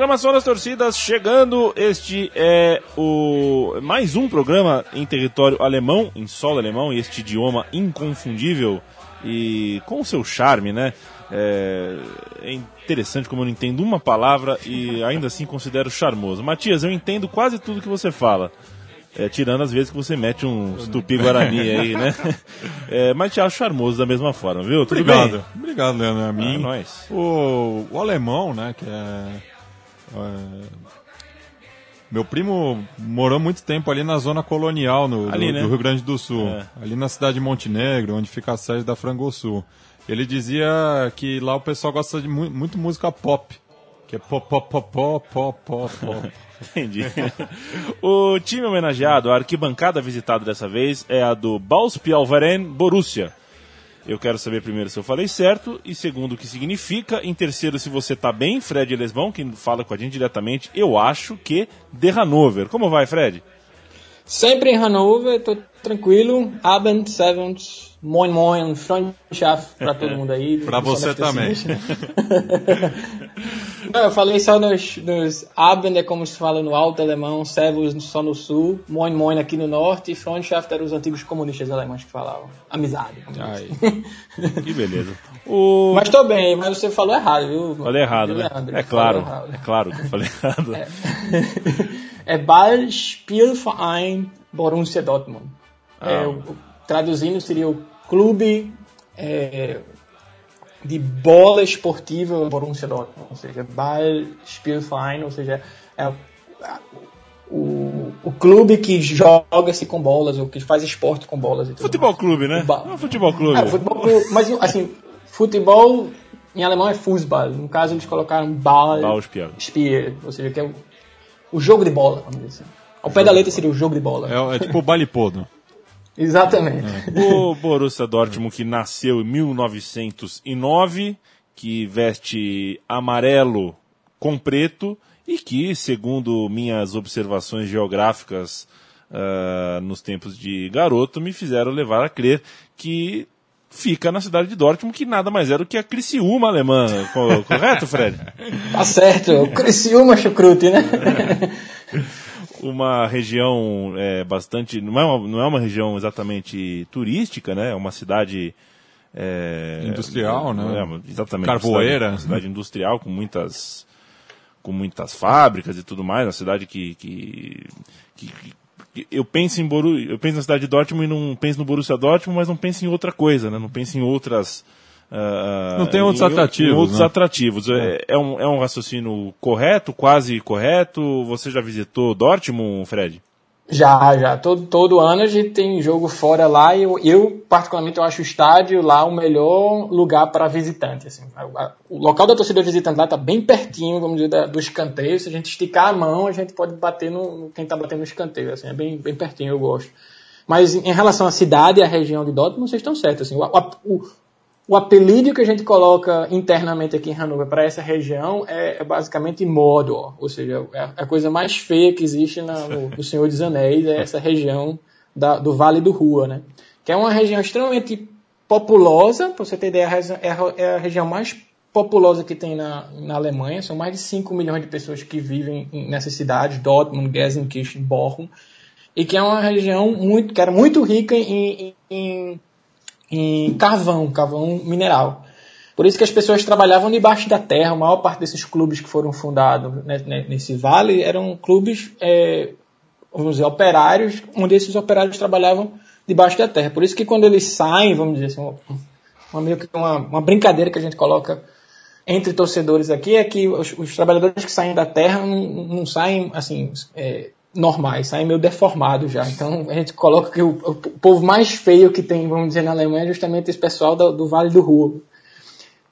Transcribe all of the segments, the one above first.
Programação das torcidas chegando. Este é o mais um programa em território alemão, em solo alemão, e este idioma inconfundível e com o seu charme, né? É, é interessante como eu não entendo uma palavra e ainda assim considero charmoso. Matias, eu entendo quase tudo que você fala. É, tirando as vezes que você mete um tupi-guarani aí, né? É, mas te acho charmoso da mesma forma, viu? Tudo Obrigado. bem? Obrigado, Leandro. A mim. Ah, nós. O, o alemão, né, que é, é, Meu primo morou muito tempo ali na zona colonial no, Ali, do, né? do Rio Grande do Sul. É. Ali na cidade de Montenegro, onde fica a sede da Frangosul. Ele dizia que lá o pessoal gosta de mu muito música pop. Que é pop, pop, pop, pop, pop, pop, pop. Entendi. o time homenageado, a arquibancada visitada dessa vez é a do Bauspialveren Borussia. Eu quero saber primeiro se eu falei certo e segundo o que significa. Em terceiro, se você tá bem, Fred Lesbão, que fala com a gente diretamente, eu acho que de Hanover. Como vai, Fred? Sempre em Hannover, tô tranquilo. Abend, Seventh, Moin Moin, Freundschaft pra todo mundo aí. Pra você também. Não, eu falei só nos, nos Abend é como se fala no alto alemão, Servus só no sul, Moin Moin aqui no norte e Freundschaft eram os antigos comunistas alemães que falavam. Amizade. Que beleza. O... Mas tô bem, mas você falou errado, viu? Falei errado, né? Leandro? É claro, errado. é claro que eu falei errado. é Ballspielverein Borussia Dortmund. Ah. É, o- traduzindo seria o clube é, de bola esportiva Borussia Dortmund, ou seja, Ballspielverein, ou seja, é o, o clube que joga-se com bolas, ou que faz esporte com bolas e tudo Futebol mais. clube, né? Ba- É futebol clube. É, futebol clube, mas assim, futebol em alemão é Fußball, no caso eles colocaram Ball, Ballspiel. Spiel, ou seja, que é o, o jogo de bola, vamos dizer assim. Ao pé da letra seria o jogo de bola. É, é tipo o baile. Exatamente. O Borussia Dortmund que nasceu em 1909, que veste amarelo com preto e que, segundo minhas observações geográficas ah, nos tempos de garoto, me fizeram levar a crer que fica na cidade de Dortmund, que nada mais era do que a Criciúma alemã. Co- Correto, Fred? Tá certo, o Criciúma Chucrute, né? uma região é, bastante. Não é uma, não é uma região exatamente turística, né? É uma cidade. é, Industrial, né? é, exatamente. Carvoeira. Uma cidade, uma cidade industrial com muitas. com muitas fábricas e tudo mais. Uma cidade que. que, que- que- eu penso em Boru, eu penso na cidade de Dortmund e não penso no Borussia Dortmund, mas não penso em outra coisa, né? Não penso em outras. Ah, Não tem outros em- atrativos, em outros né? atrativos. É, é um, é um raciocínio correto, quase correto. Você já visitou Dortmund, Fred? Já, já. Todo, todo ano a gente tem jogo fora lá e eu, eu, particularmente, eu acho o estádio lá o melhor lugar para visitante. Assim. O local da torcida visitante lá tá bem pertinho, vamos dizer, da- do escanteio. Se a gente esticar a mão, a gente pode bater no, no quem tá batendo no escanteio. Assim, é bem, bem pertinho, eu gosto. Mas em em relação à cidade e à região de Dortmund, vocês estão certos. Assim, o, a- o, o apelido que a gente coloca internamente aqui em Hannover para essa região é, é basicamente Mordor, ou seja, é a- a coisa mais feia que existe na, no, no Senhor dos Anéis, é essa região da- do Vale do Rua, né? Que é uma região extremamente populosa, para você ter ideia, é a, é a região mais populosa que tem na, na Alemanha, são mais de 5 milhões de pessoas que vivem em- nessas cidades, Dortmund, Gelsenkirchen, Bochum, e que é uma região muito, que era muito rica em, em, em carvão, carvão mineral. Por isso que as pessoas trabalhavam debaixo da terra. A maior parte desses clubes que foram fundados nesse vale eram clubes, é, vamos dizer, operários, onde esses operários trabalhavam debaixo da terra. Por isso que quando eles saem, vamos dizer assim, uma, uma, meio que uma, uma brincadeira que a gente coloca entre torcedores aqui é que os, os trabalhadores que saem da terra não, não saem assim é, normais, saem meio deformados já. Então a gente coloca que o, o povo mais feio que tem, vamos dizer, na Alemanha é justamente esse pessoal do, do Vale do Ruhr.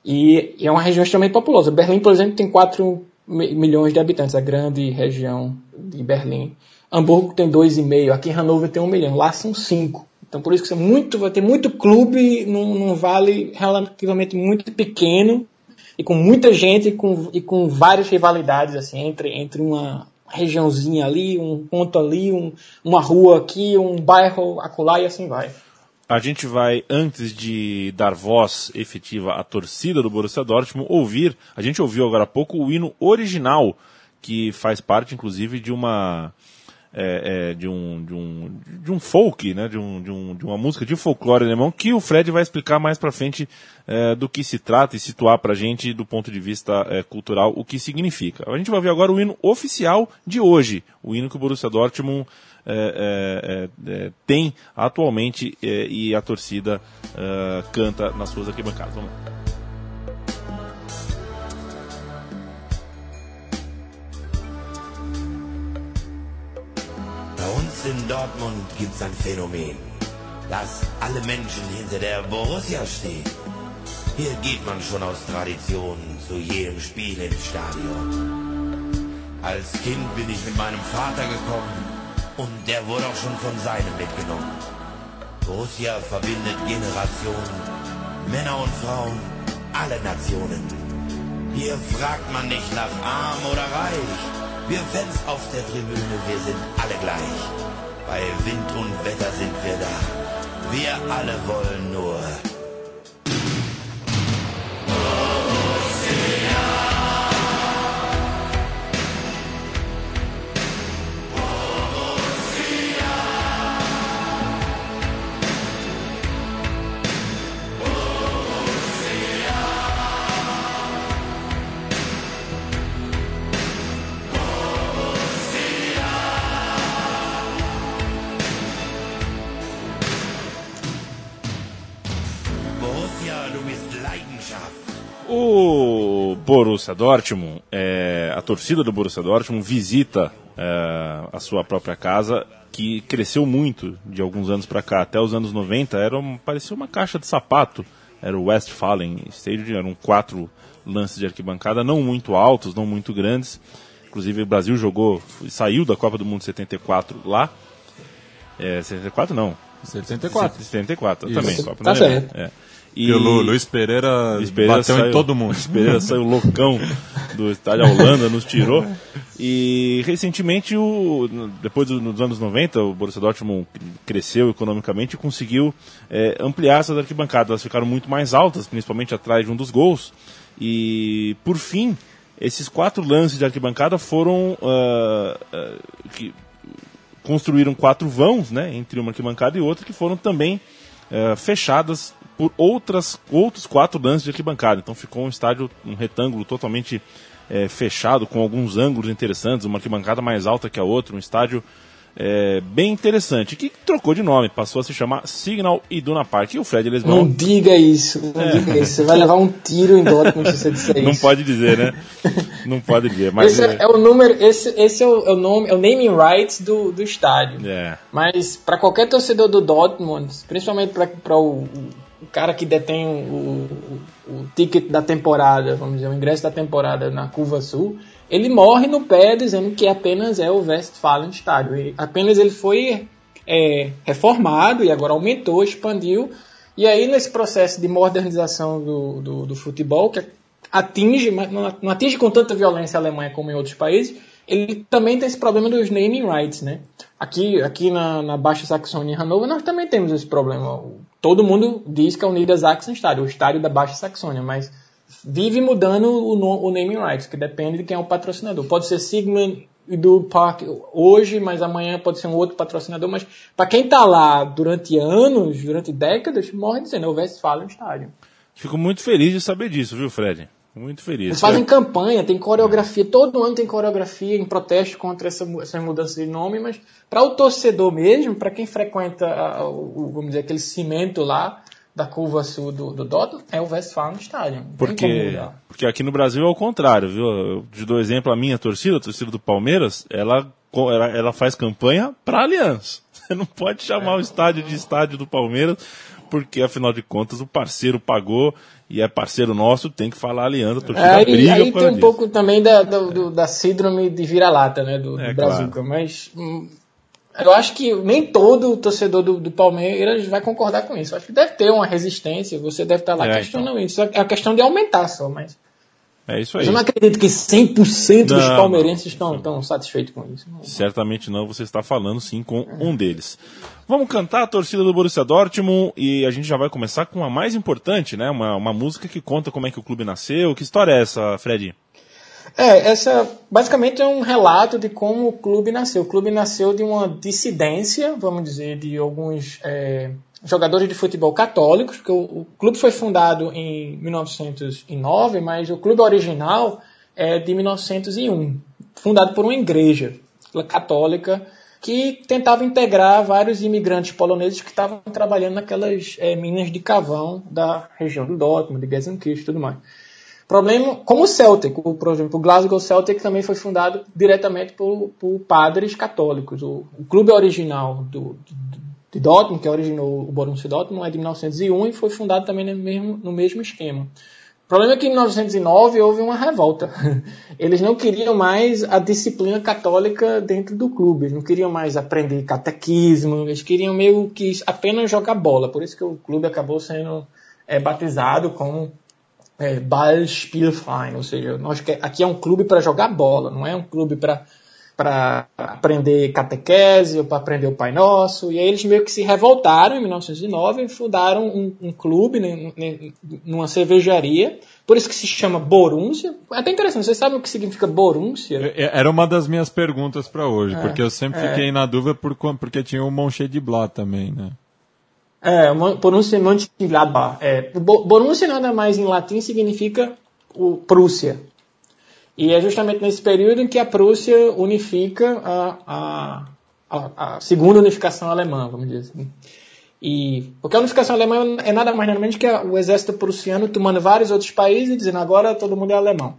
E, e é uma região extremamente populosa. Berlim, por exemplo, tem 4 mi- milhões de habitantes, a grande região de Berlim. Hamburgo tem 2,5, aqui em Hannover tem 1 milhão, lá são 5. Então por isso que você muito, vai ter muito clube num, num vale relativamente muito pequeno e com muita gente e com, e com várias rivalidades assim entre, entre uma regiãozinha ali, um ponto ali, um, uma rua aqui, um bairro acolá e assim vai. A gente vai, antes de dar voz efetiva à torcida do Borussia Dortmund, ouvir, a gente ouviu agora há pouco o hino original que faz parte, inclusive, de uma é, é, de, um, de, um, de um folk, né, de, um, de, um, de uma música de folclore alemão, que o Fred vai explicar mais para frente é, do que se trata e situar para gente, do ponto de vista é, cultural, o que significa. A gente vai ver agora o hino oficial de hoje, o hino que o Borussia Dortmund é, é, tem atualmente e a torcida canta nas suas arquibancadas. Vamos lá. In Dortmund gibt's ein Phänomen, dass alle Menschen hinter der Borussia stehen. Hier geht man schon aus Tradition zu jedem Spiel ins Stadion. Als Kind bin ich mit meinem Vater gekommen und der wurde auch schon von seinem mitgenommen. Borussia verbindet Generationen, Männer und Frauen, alle Nationen. Hier fragt man nicht nach arm oder reich. Wir Fans auf der Tribüne, wir sind alle gleich. Bei Wind und Wetter sind wir da. Wir alle wollen nur O Borussia Dortmund, é, a torcida do Borussia Dortmund visita é, a sua própria casa, que cresceu muito de alguns anos para cá. Até os anos 90 era um, parecia uma caixa de sapato. Era o Westfalen Stadium, eram quatro lances de arquibancada, não muito altos, não muito grandes. Inclusive o Brasil jogou, saiu da Copa do Mundo 74 lá. É, 74 não. 74. 74, Isso. também. Copa tá certo. É. E o Luiz Pereira, Luiz Pereira bateu saiu, em todo mundo. Luiz Pereira saiu loucão do estádio Holanda, nos tirou. E recentemente, o, depois dos anos 90, o Borussia Dortmund cresceu economicamente e conseguiu é, ampliar essas arquibancadas. Elas ficaram muito mais altas, principalmente atrás de um dos gols. E, por fim, esses quatro lances de arquibancada foram... Uh, uh, que construíram quatro vãos, né, entre uma arquibancada e outra, que foram também uh, fechadas por outras, outros quatro lances de arquibancada. Então ficou um estádio, um retângulo totalmente é, fechado, com alguns ângulos interessantes, uma arquibancada mais alta que a outra, um estádio é, bem interessante, que trocou de nome, passou a se chamar Signal Iduna Park. E o Fred Lesbão... Não diga isso, não é. diga isso. Você vai levar um tiro em Dortmund se você disser isso. Não pode dizer, né? Não pode dizer. Mas esse é, é, o número, esse, esse é, o, é o nome, é o naming rights do, do estádio. É. Mas para qualquer torcedor do Dortmund, principalmente para o cara que detém o, o, o, ticket da temporada, vamos dizer, o ingresso da temporada na Curva Sul, ele morre no pé dizendo que apenas é o Westfalen Stadium. Ele, apenas ele foi é, reformado e agora aumentou, expandiu. E aí, nesse processo de modernização do, do, do futebol, que atinge, mas não atinge com tanta violência a Alemanha como em outros países, ele também tem esse problema dos naming rights, né? Aqui, aqui na, na Baixa Saxônia e Hannover nós também temos esse problema. Todo mundo diz que é o Niedersachsen Stadium, o estádio da Baixa Saxônia, mas vive mudando o, o naming rights, que depende de quem é o patrocinador. Pode ser Sigmund do Park hoje, mas amanhã pode ser um outro patrocinador. Mas para quem está lá durante anos, durante décadas, morre dizendo o Westfalen Stadium. Fico muito feliz de saber disso, viu, Fred? Muito feliz. Eles fazem campanha, tem coreografia, todo ano tem coreografia em protesto contra essa, essa mudança de nome, mas para o torcedor mesmo, para quem frequenta a, o, vamos dizer, aquele cimento lá da curva sul do, do é o Westfalen Stadium. Porque, porque aqui no Brasil é o contrário, viu? Eu te dou exemplo, a minha torcida, a torcida do Palmeiras, ela, ela, ela faz campanha para Aliança. Você não pode chamar o estádio de estádio do Palmeiras, porque afinal de contas o parceiro pagou e é parceiro nosso, tem que falar aliança, a torcida é, briga Aí tem um disso. pouco também da, do, da síndrome de vira-lata, né, do, é, do Brazuca, claro. mas hum, eu acho que nem todo torcedor do, do, Palmeiras vai concordar com isso. Eu acho que deve ter uma resistência, você deve estar lá é, questionando então. isso. É a questão de aumentar só, mas é isso aí. Mas eu não acredito que 100% dos palmeirenses estão, estão satisfeitos com isso. Não. Certamente não, você está falando sim com um deles. Vamos cantar a torcida do Borussia Dortmund e a gente já vai começar com a mais importante, né? Uma, uma música que conta como é que o clube nasceu. Que história é essa, Fred? É, essa basicamente é um relato de como o clube nasceu. O clube nasceu de uma dissidência, vamos dizer, de alguns é, jogadores de futebol católicos, porque o, o, clube foi fundado em 1909, mas o clube original é de 1901, fundado por uma igreja católica que tentava integrar vários imigrantes poloneses que estavam trabalhando naquelas é, minas de cavão da região do Dortmund, de Gelsenkirchen e tudo mais. Problema, como o Celtic, o, por exemplo, o Glasgow Celtic também foi fundado diretamente por, por padres católicos. O, o clube original do, de Dortmund, que originou o Borussia Dortmund, é de 1901 e foi fundado também no mesmo, no mesmo esquema. O problema é que em 1909 houve uma revolta. Eles não queriam mais a disciplina católica dentro do clube, eles não queriam mais aprender catequismo, eles queriam meio que apenas jogar bola. Por isso que o clube acabou sendo é, batizado como é, Ballspielverein, ou seja, nós, aqui é um clube para jogar bola, não é um clube para para aprender catequese ou para aprender o Pai Nosso. E aí eles meio que se revoltaram em 1909 e fundaram um, um clube né, numa cervejaria. Por isso que se chama Borussia. É até interessante, vocês sabem o que significa Borussia? Era uma das minhas perguntas para hoje, é, porque eu sempre é. fiquei na dúvida por, porque tinha o Mönchengladbach também, né? É, Borussia Mönchengladbach. É, Borussia nada mais em latim significa o Prússia. E é justamente nesse período em que a Prússia unifica a, a, a, a segunda unificação alemã, vamos dizer assim. E, porque a unificação alemã é nada mais nada menos que o exército prussiano tomando vários outros países e dizendo agora todo mundo é alemão.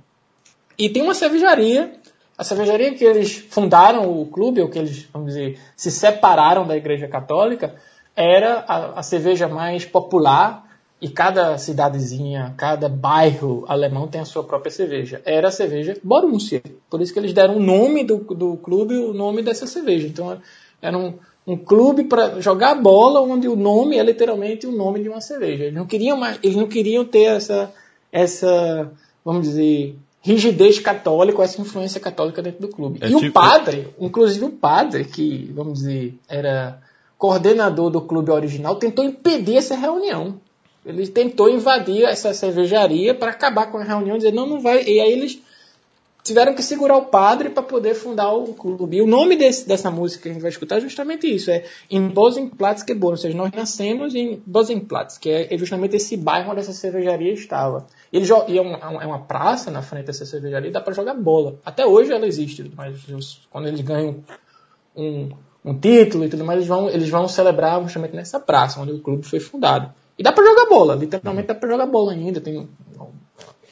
E tem uma cervejaria, a cervejaria que eles fundaram o clube, ou que eles, vamos dizer, se separaram da igreja católica, era a, a cerveja mais popular e cada cidadezinha, cada bairro alemão tem a sua própria cerveja. Era a cerveja Borussia. Por isso que eles deram o nome do, do clube, o nome dessa cerveja. Então era um, um clube para jogar bola, onde o nome é literalmente o nome de uma cerveja. Eles não queriam mais, eles não queriam ter essa, essa, vamos dizer, rigidez católica, essa influência católica dentro do clube. É e tipo... o padre, inclusive o padre, que, vamos dizer, era coordenador do clube original, tentou impedir essa reunião. Ele tentou invadir essa cervejaria para acabar com a reunião, dizer não, não vai. E aí eles tiveram que segurar o padre para poder fundar o clube. E o nome desse, dessa música que a gente vai escutar é justamente isso, é em Bosenplatz geboren, ou seja, nós nascemos em Bosenplatz, que é justamente esse bairro onde essa cervejaria estava. Ele e é, uma, é uma praça na frente dessa cervejaria, dá para jogar bola. Até hoje ela existe, mas quando eles ganham um, um título e tudo mais, eles vão, eles vão celebrar justamente nessa praça onde o clube foi fundado. E dá para jogar bola, literalmente dá para jogar bola ainda. Tem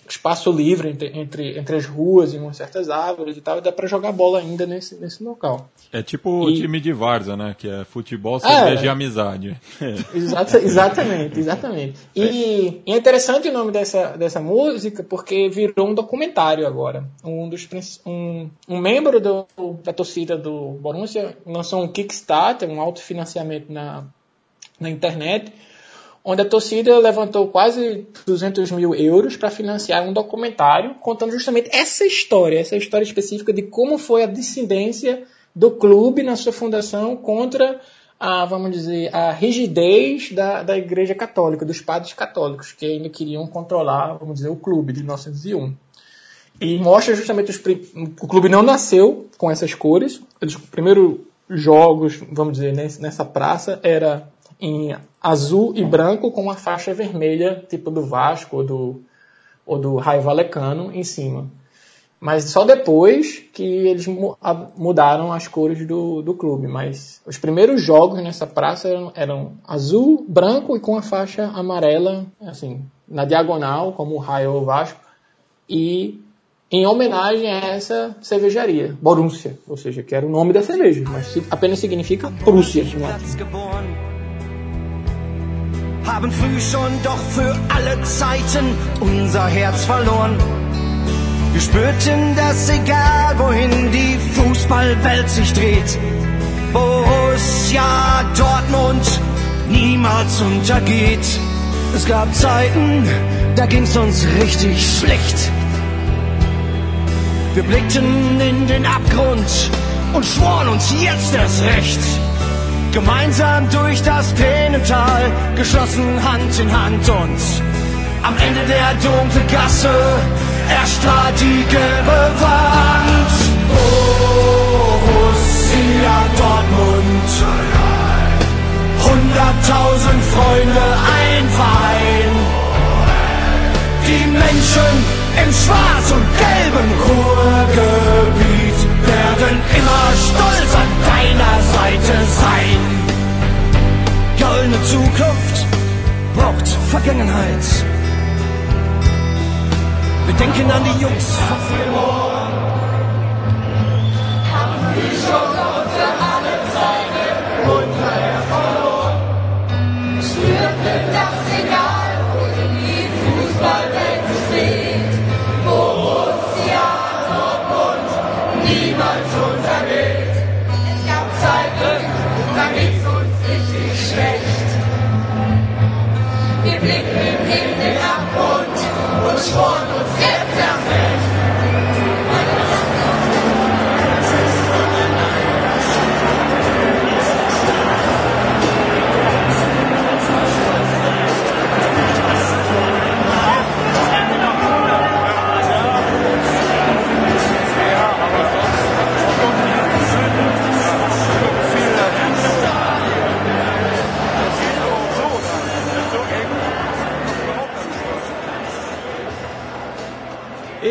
espaço livre entre, entre, entre as ruas e umas certas árvores e tal, e dá para jogar bola ainda nesse, nesse local. É tipo o time de Varza, né? Que é futebol, cerveja é, e amizade. Exata, exatamente, exatamente. E, é. é interessante o nome dessa, dessa música porque virou um documentário agora. Um, dos, um, um membro do, da torcida do Borussia lançou um Kickstarter, um autofinanciamento na, na internet, onde a torcida levantou quase 200 mil euros para financiar um documentário contando justamente essa história, essa história específica de como foi a dissidência do clube na sua fundação contra a, vamos dizer, a rigidez da, da Igreja Católica, dos padres católicos, que ainda queriam controlar, vamos dizer, o clube de 1901. E mostra justamente os, o clube não nasceu com essas cores. Os primeiros jogos, vamos dizer, nessa praça era em azul e branco com uma faixa vermelha, tipo do Vasco ou do, ou do Raio Valecano, em cima. Mas só depois que eles mudaram as cores do, do clube. Mas os primeiros jogos nessa praça eram, eram azul, branco e com a faixa amarela, assim, na diagonal, como o Raio ou o Vasco. E em homenagem a essa cervejaria, Borussia, ou seja, que era o nome da cerveja, mas apenas significa Prússia latim. Haben früh schon doch für alle Zeiten unser Herz verloren. Wir spürten, dass egal wohin die Fußballwelt sich dreht, Borussia Dortmund niemals untergeht. Es gab Zeiten, da ging's uns richtig schlecht. Wir blickten in den Abgrund und schworen uns jetzt erst recht Gemeinsam durch das Tränental, geschlossen Hand in Hand und am Ende der dunklen Gasse erstrahlt die gelbe Wand. Borussia Dortmund. Hunderttausend Freunde, ein Verein. Die Menschen im schwarz und gelben Ruhrgebiet werden immer stolz an deiner Seite sein. Goldene Zukunft braucht Vergangenheit. Wir denken an die Jungs torn with him.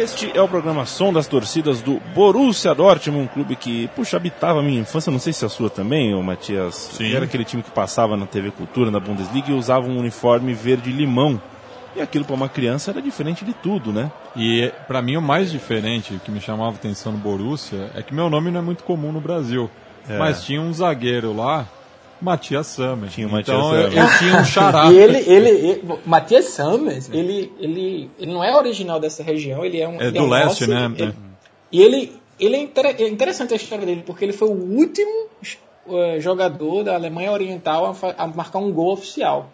Este é o programa Som das Torcidas do Borussia Dortmund, um clube que, puxa, habitava a minha infância, não sei se a sua também, ô Matias. Sim. Era aquele time que passava na TV Cultura, na Bundesliga, e usava um uniforme verde-limão. E aquilo para uma criança era diferente de tudo, né? E pra mim o mais diferente, o que me chamava a atenção no Borussia, é que meu nome não é muito comum no Brasil. É. Mas tinha um zagueiro lá, Matias Sammer. Tinha o Matias então eu, Sammer. eu tinha um xará. E ele, ele, ele Matias Summers, ele, ele, ele não é original dessa região, ele é um. É ele do um leste, nosso, né? ele- E ele, ele é, inter- é interessante a história dele, porque ele foi o último eh, jogador da Alemanha Oriental a, a marcar um gol oficial.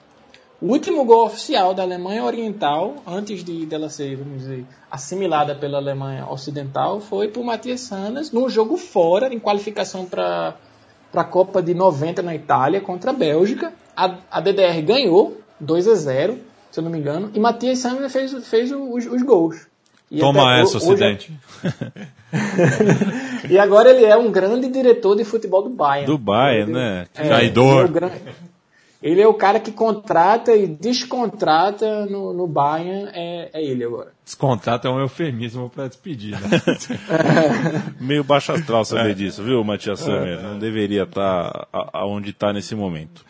O último gol oficial da Alemanha Oriental, antes de dela ser, vamos dizer, assimilada pela Alemanha Ocidental, foi por Matias Sanas num jogo fora, em qualificação para a Copa de 90 na Itália, contra a Bélgica. A, a DDR ganhou 2 a 0 se eu não me engano, e Matias Sanas fez, fez os, os gols. E Toma essa, ho- hoje Ocidente. e agora ele é um grande diretor de futebol do Bayern. Do Bayern, né? É, Traidor. É, gran- ele é o cara que contrata e descontrata no, no Bayern, é, é ele agora. Descontrato é um eufemismo pra despedir, né? Meio baixo astral É. saber disso, viu, Matias Sammer? Não deveria estar aonde está nesse momento.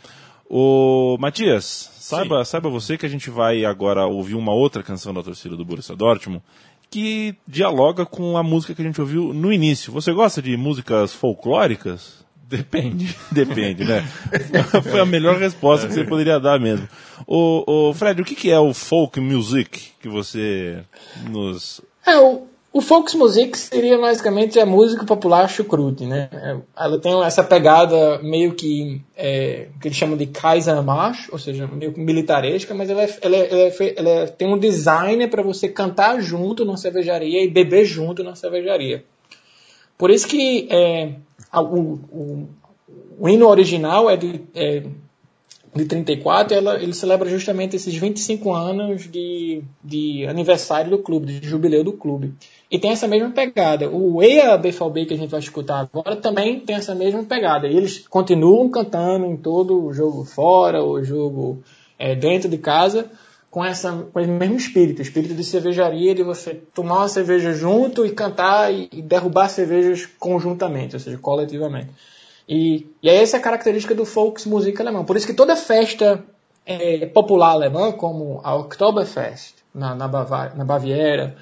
Ô, Matias, saiba, saiba você que a gente vai agora ouvir uma outra canção da torcida do Borussia Dortmund que dialoga com a música que a gente ouviu no início. Você gosta de músicas folclóricas? Depende. Depende, né? Foi a melhor resposta que você poderia dar mesmo. Ô, ô, Fred, o que, que é o folk music que você nos. É, o, o Volksmusik seria basicamente a música popular chucrute, né? É, Ela tem essa pegada meio que, é, que eles chamam de Kaisermarsch, ou seja, meio que militaresca, mas ela, é- ela, é- ela, é ela é- tem um design para você cantar junto na cervejaria e beber junto na cervejaria. Por isso que é, o, o, o hino original é de, é, de 34, ela, ele celebra justamente esses 25 anos de, de aniversário do clube, de jubileu do clube. E tem essa mesma pegada. O EA BVB que a gente vai escutar agora também tem essa mesma pegada. E eles continuam cantando em todo o jogo fora, o jogo é, dentro de casa, com, essa, com esse mesmo espírito, espírito de cervejaria, de você tomar uma cerveja junto e cantar e, e derrubar cervejas conjuntamente, ou seja, coletivamente. E, e é essa a característica do Volksmusik alemão. Por isso que toda festa é, popular alemã, como a Oktoberfest na, na, na Baviera,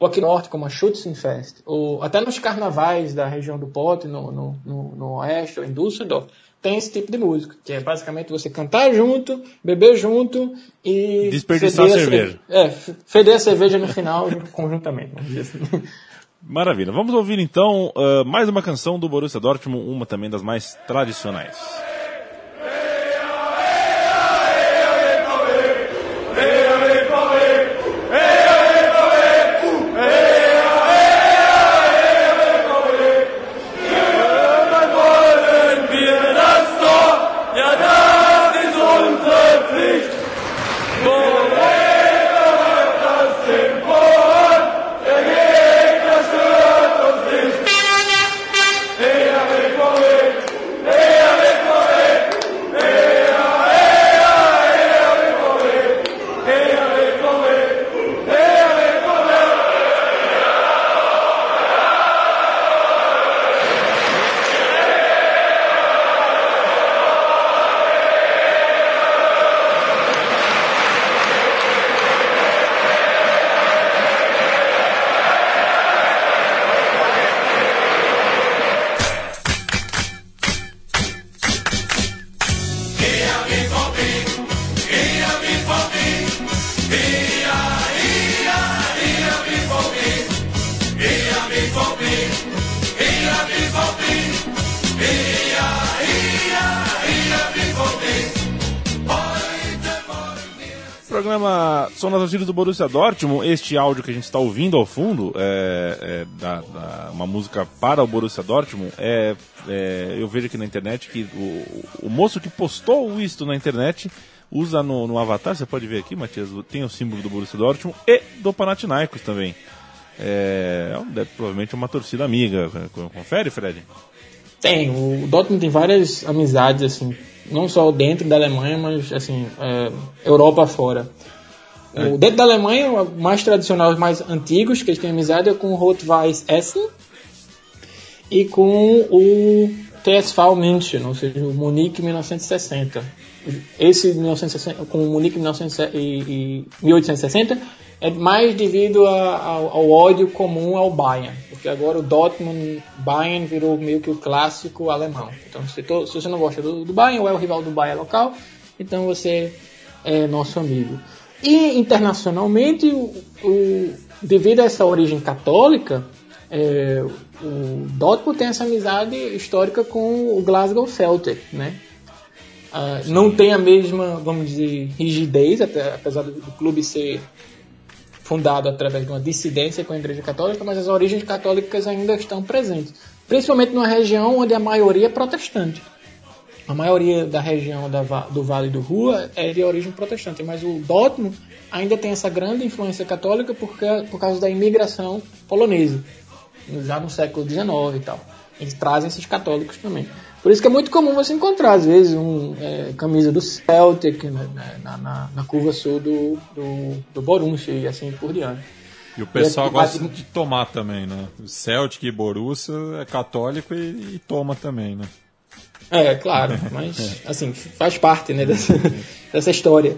ou aqui no norte, como a Schützenfest, ou até nos carnavais da região do Pote, no, no, no, no oeste, ou em Düsseldorf, tem esse tipo de música, que é basicamente você cantar junto, beber junto e... Desperdiçar a cerveja. cerve- É, feder a cerveja no final, conjuntamente, assim. Maravilha. Vamos ouvir então ah, mais uma canção do Borussia Dortmund, uma também das mais tradicionais. Do Borussia Dortmund. Este áudio que a gente está ouvindo ao fundo, é, é da, da, uma música para o Borussia Dortmund, é, é, eu vejo aqui na internet que o, o moço que postou isto na internet usa no, no, avatar, você pode ver aqui, Matias, tem o símbolo do Borussia Dortmund e do Panathinaikos também. É, é provavelmente uma torcida amiga. Confere, Fred? Tem, o Dortmund tem várias amizades, assim, não só dentro da Alemanha, mas assim, é, Europa fora. É. O dentro da Alemanha, o mais tradicional, os mais antigos que eles têm amizade é com o Rot-Weiss Essen e com o TSV München, ou seja, o Munique 1960. Esse 1960, com o Munique 1960 e, e 1860 é mais devido a, ao, ao, ódio comum ao Bayern, porque agora o Dortmund Bayern virou meio que o clássico alemão. Então, se, to, se você não gosta do, do, Bayern ou é o rival do Bayern local, então você é nosso amigo. E internacionalmente, o, o devido a essa origem católica, é, o Dortmund tem essa amizade histórica com o Glasgow Celtic, né? Uh, não tem a mesma, vamos dizer, rigidez, apesar do clube ser fundado através de uma dissidência com a Igreja Católica, mas as origens católicas ainda estão presentes, principalmente numa região onde a maioria é protestante. A maioria da região da, do Vale do Rua é de origem protestante, mas o Dortmund ainda tem essa grande influência católica porque, por causa da imigração polonesa, já no século XIX e tal. Eles trazem esses católicos também. Por isso que é muito comum você encontrar, às vezes, um é, camisa do Celtic né, né na, na, na, curva sul do, do, do Borussia e assim por diante. E o pessoal e é, gosta de tomar também, né? O Celtic e Borussia é católico e, e toma também, né? É, claro, mas assim, faz parte né, dessa, dessa história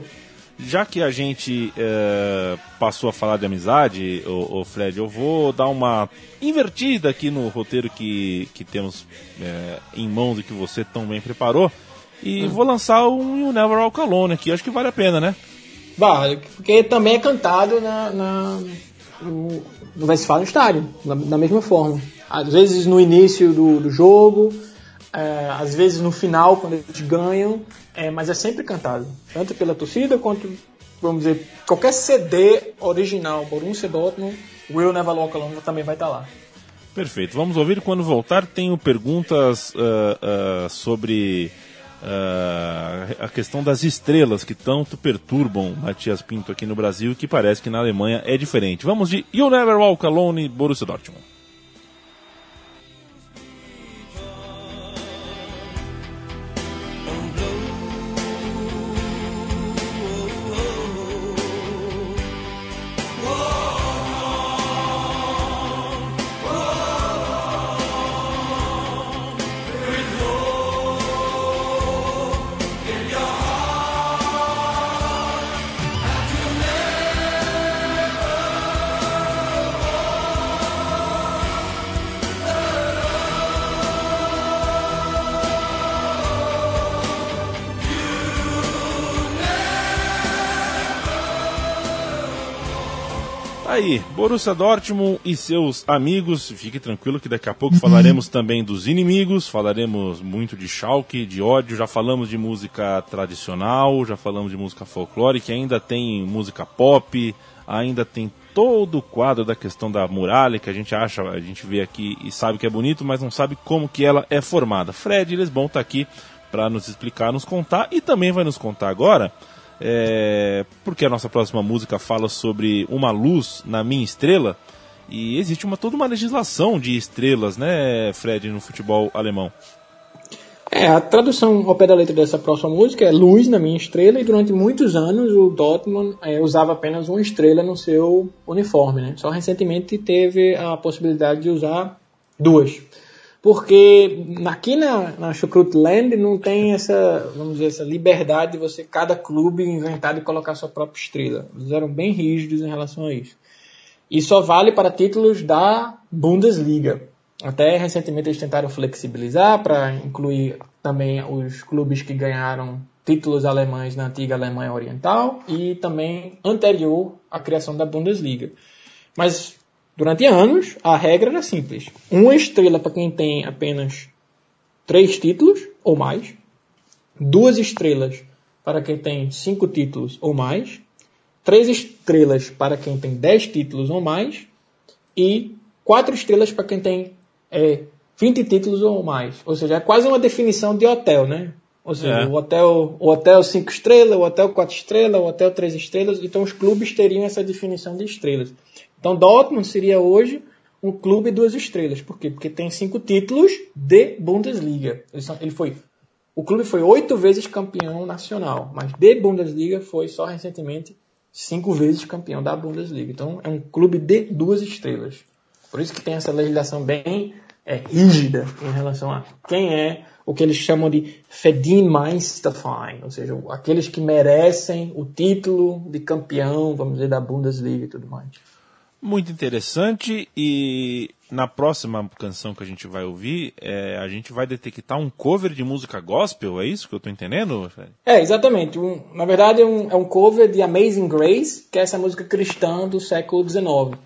já que a gente é, passou a falar de amizade, o, o, Fred, eu vou dar uma invertida aqui no roteiro que, que temos é, em mãos e que você tão bem preparou. E hum. vou lançar um You Never Walk Alone aqui, acho que vale a pena, né? Vale, porque também é cantado na, na no, no Westfalen Estádio, da, da mesma forma. Às vezes no início do, do jogo, é, às vezes no final, quando eles ganham, é, mas é sempre cantado, tanto pela torcida quanto, vamos dizer, qualquer CD original, Borussia Dortmund, Will Never Walk Alone também vai estar lá. Perfeito, vamos ouvir quando voltar. Tenho perguntas uh, uh, sobre uh, a questão das estrelas que tanto perturbam Matias Pinto aqui no Brasil que parece que na Alemanha é diferente. Vamos de You Never Walk Alone, Borussia Dortmund. Borussia Dortmund e seus amigos. Fique tranquilo que daqui a pouco falaremos também dos inimigos, falaremos muito de Schalke, de ódio, já falamos de música tradicional, já falamos de música folclórica, ainda tem música pop, ainda tem todo o quadro da questão da muralha que a gente acha, a gente vê aqui e sabe que é bonito, mas não sabe como que ela é formada. Fred Lesbon está aqui para nos explicar, nos contar e também vai nos contar agora é, porque a nossa próxima música fala sobre uma luz na minha estrela. E existe uma, toda uma legislação de estrelas, né, Fred, no futebol alemão. É, a tradução ao pé da letra dessa próxima música é Luz na minha estrela, e durante muitos anos o Dortmund é, usava apenas uma estrela no seu uniforme. Né? Só recentemente teve a possibilidade de usar duas porque aqui na, na Land não tem essa, vamos dizer, essa liberdade de você, cada clube, inventar e colocar sua própria estrela. Eles eram bem rígidos em relação a isso. E só vale para títulos da Bundesliga. Até recentemente eles tentaram flexibilizar para incluir também os clubes que ganharam títulos alemães na antiga Alemanha Oriental e também anterior à criação da Bundesliga. Mas Durante anos, a regra era simples: uma estrela para quem tem apenas três títulos ou mais, duas estrelas para quem tem cinco títulos ou mais, três estrelas para quem tem 10 títulos ou mais e quatro estrelas para quem tem é, 20 títulos ou mais. Ou seja, é quase uma definição de hotel, né? Ou seja, É. o hotel o hotel 5 estrelas, o hotel 4 estrelas, o hotel 3 estrelas. Então os clubes teriam essa definição de estrelas. Então Dortmund seria hoje um clube duas estrelas. Por quê? Porque tem cinco títulos de Bundesliga. Ele foi o clube foi oito vezes campeão nacional, mas de Bundesliga foi só recentemente cinco vezes campeão da Bundesliga. Então é um clube de duas estrelas. Por isso que tem essa legislação bem é, rígida em relação a quem é o que eles chamam de Verdienmeisterverein, ou seja, aqueles que merecem o título de campeão, vamos dizer, da Bundesliga e tudo mais. Muito interessante e na próxima canção que a gente vai ouvir, é, a gente vai detectar um cover de música gospel, é isso que eu tô entendendo? É, exatamente. Um- na verdade, é um, é um cover de Amazing Grace, que é essa música cristã do século XIX.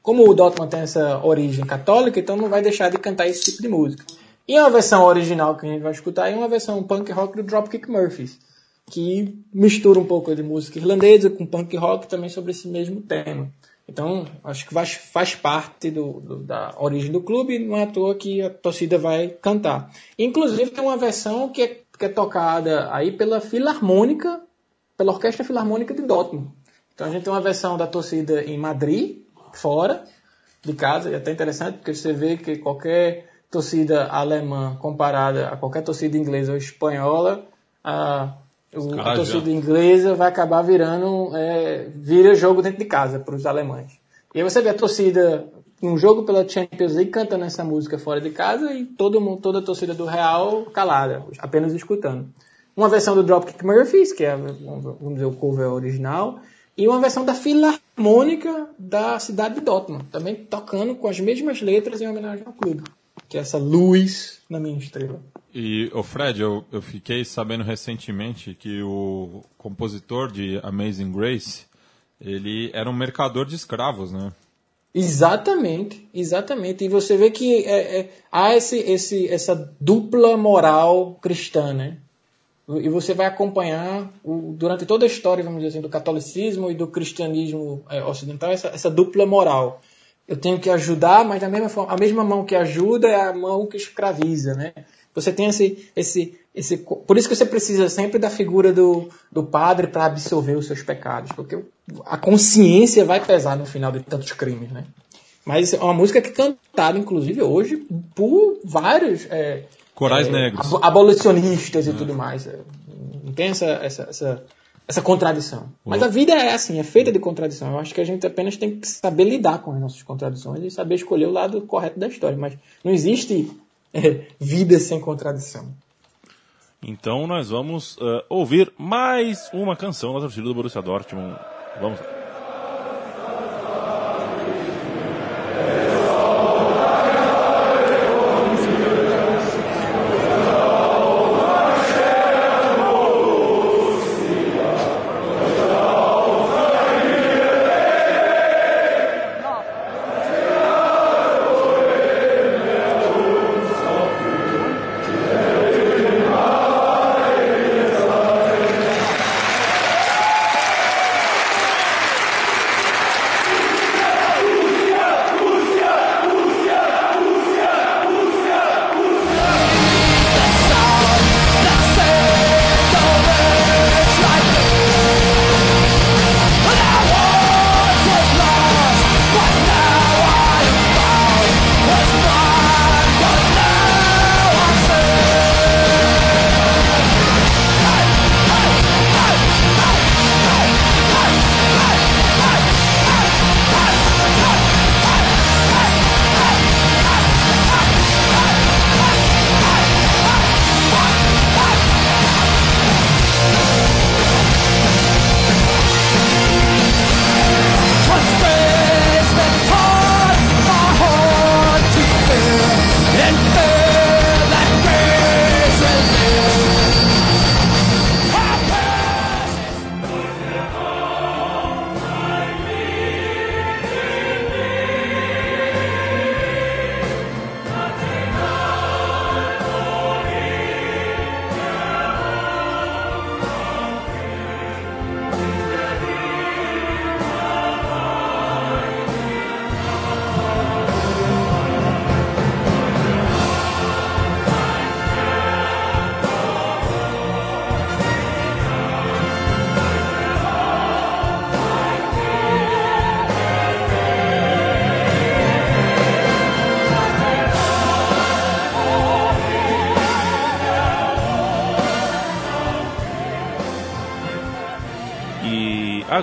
Como o Dortmund tem essa origem católica, então não vai deixar de cantar esse tipo de música. E a versão original que a gente vai escutar é uma versão punk rock do Dropkick Murphys, que mistura um pouco de música irlandesa com punk rock também sobre esse mesmo tema. Então, acho que faz, faz parte do, do- da origem do clube, não é à toa que a torcida vai cantar. Inclusive, tem uma versão que é, que é tocada aí pela Filarmônica, pela Orquestra Filarmônica de Dortmund. Então, a gente tem uma versão da torcida em Madrid, fora de casa, e é até interessante, porque você vê que qualquer torcida alemã comparada a qualquer torcida inglesa ou espanhola, a, o- a torcida inglesa vai acabar virando, é, vira jogo dentro de casa para os alemães. E aí você vê a torcida, um jogo pela Champions League cantando essa música fora de casa e todo mundo, toda a torcida do Real calada, apenas escutando. Uma versão do Dropkick Murphys, que é, vamos dizer, o cover original, e uma versão da Filarmônica da cidade de Dortmund, também tocando com as mesmas letras em homenagem ao clube, que é essa luz na minha estrela. E, o Fred, eu, eu fiquei sabendo recentemente que o compositor de Amazing Grace, ele era um mercador de escravos, né? Exatamente, exatamente. E você vê que é, é, há esse, esse, essa dupla moral cristã, né? E você vai acompanhar o- durante toda a história, vamos dizer assim, do catolicismo e do cristianismo é, ocidental, essa, essa dupla moral. Eu tenho que ajudar, mas da mesma forma, a mesma mão que ajuda é a mão que escraviza, né? Você tem esse, esse, esse, por isso que você precisa sempre da figura do, do padre para absolver os seus pecados, porque a consciência vai pesar no final de tantos crimes, né? Mas é uma música que é cantada, inclusive, hoje por vários é, Corais é, negros. abo- abolicionistas e tudo mais. É, Não tem essa, essa, essa, essa contradição. Mas a vida é assim, é feita de contradição. Eu acho que a gente apenas tem que saber lidar com as nossas contradições e saber escolher o lado correto da história. Mas não existe é, vida sem contradição. Então nós vamos eh, ouvir mais uma canção da torcida do Borussia Dortmund. Vamos lá.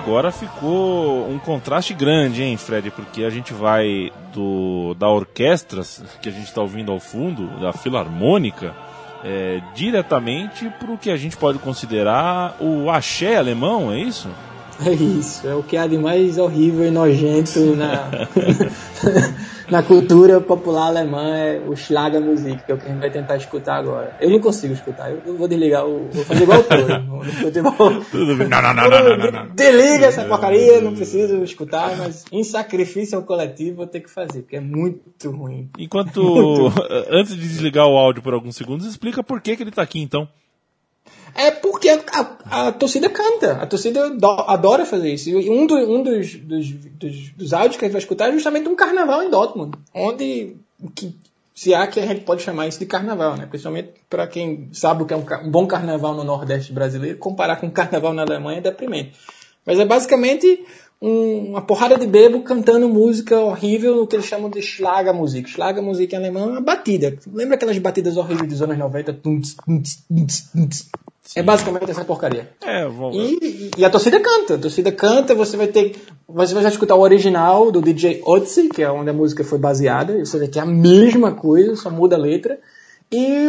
Agora ficou um contraste grande, hein, Fred? Porque a gente vai do da orquestra que a gente está ouvindo ao fundo, da filarmônica, é, diretamente para o que a gente pode considerar o axé alemão, é isso? É isso, é o que há de mais horrível e nojento na, na cultura popular alemã é o Schlagermusik, que é o que a gente vai tentar escutar agora. Eu não consigo escutar, eu, eu vou desligar o. Vou fazer igual o Toro futebol. Tudo bem. Não, não, não, não, não, não. Desliga essa porcaria, não preciso escutar, mas em sacrifício ao coletivo vou ter que fazer, porque é muito ruim. Enquanto. Antes de desligar o áudio por alguns segundos, explica por que, que ele está aqui então. É porque a, a, a, torcida canta, a torcida do, adora fazer isso. E um, do, um dos, dos, dos, dos, áudios que a gente vai escutar é justamente um carnaval em Dortmund, onde que, se há que a gente pode chamar isso de carnaval, né? Principalmente para quem sabe o que é um, um, bom carnaval no Nordeste brasileiro, comparar com um carnaval na Alemanha é deprimente. Mas é basicamente um, uma porrada de bebo cantando música horrível no que eles chamam de Schlagermusik. Schlagermusik em alemão é uma batida. Lembra aquelas batidas horríveis dos anos 90? É basicamente essa porcaria. É, vou... e, e, a torcida canta. A torcida canta, você vai ter. Você vai escutar o original do DJ Otzi, que é onde a música foi baseada, você vai ter a mesma coisa, só muda a letra. E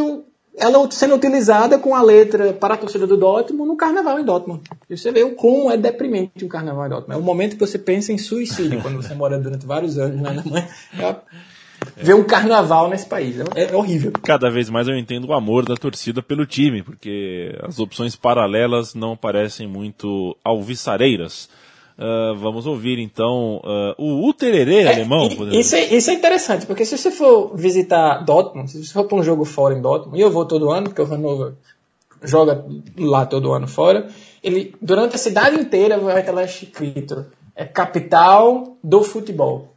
ela sendo utilizada com a letra para a torcida do Dortmund no carnaval em Dortmund. E você vê o como é deprimente um carnaval em Dortmund. É o momento que você pensa em suicídio quando você mora durante vários anos na Alemanha. É ver um carnaval nesse país. É, é, horrível. Cada vez mais eu entendo o amor da torcida pelo time, porque as opções paralelas não parecem muito alvissareiras. Uh, vamos ouvir então uh, o Utererê é, alemão. Isso é, isso é, interessante, porque se você for visitar Dortmund, se você for para um jogo fora em Dortmund, e eu vou todo ano, porque o Hannover joga lá todo ano fora, ele durante a cidade inteira vai estar lá escrito é capital do futebol.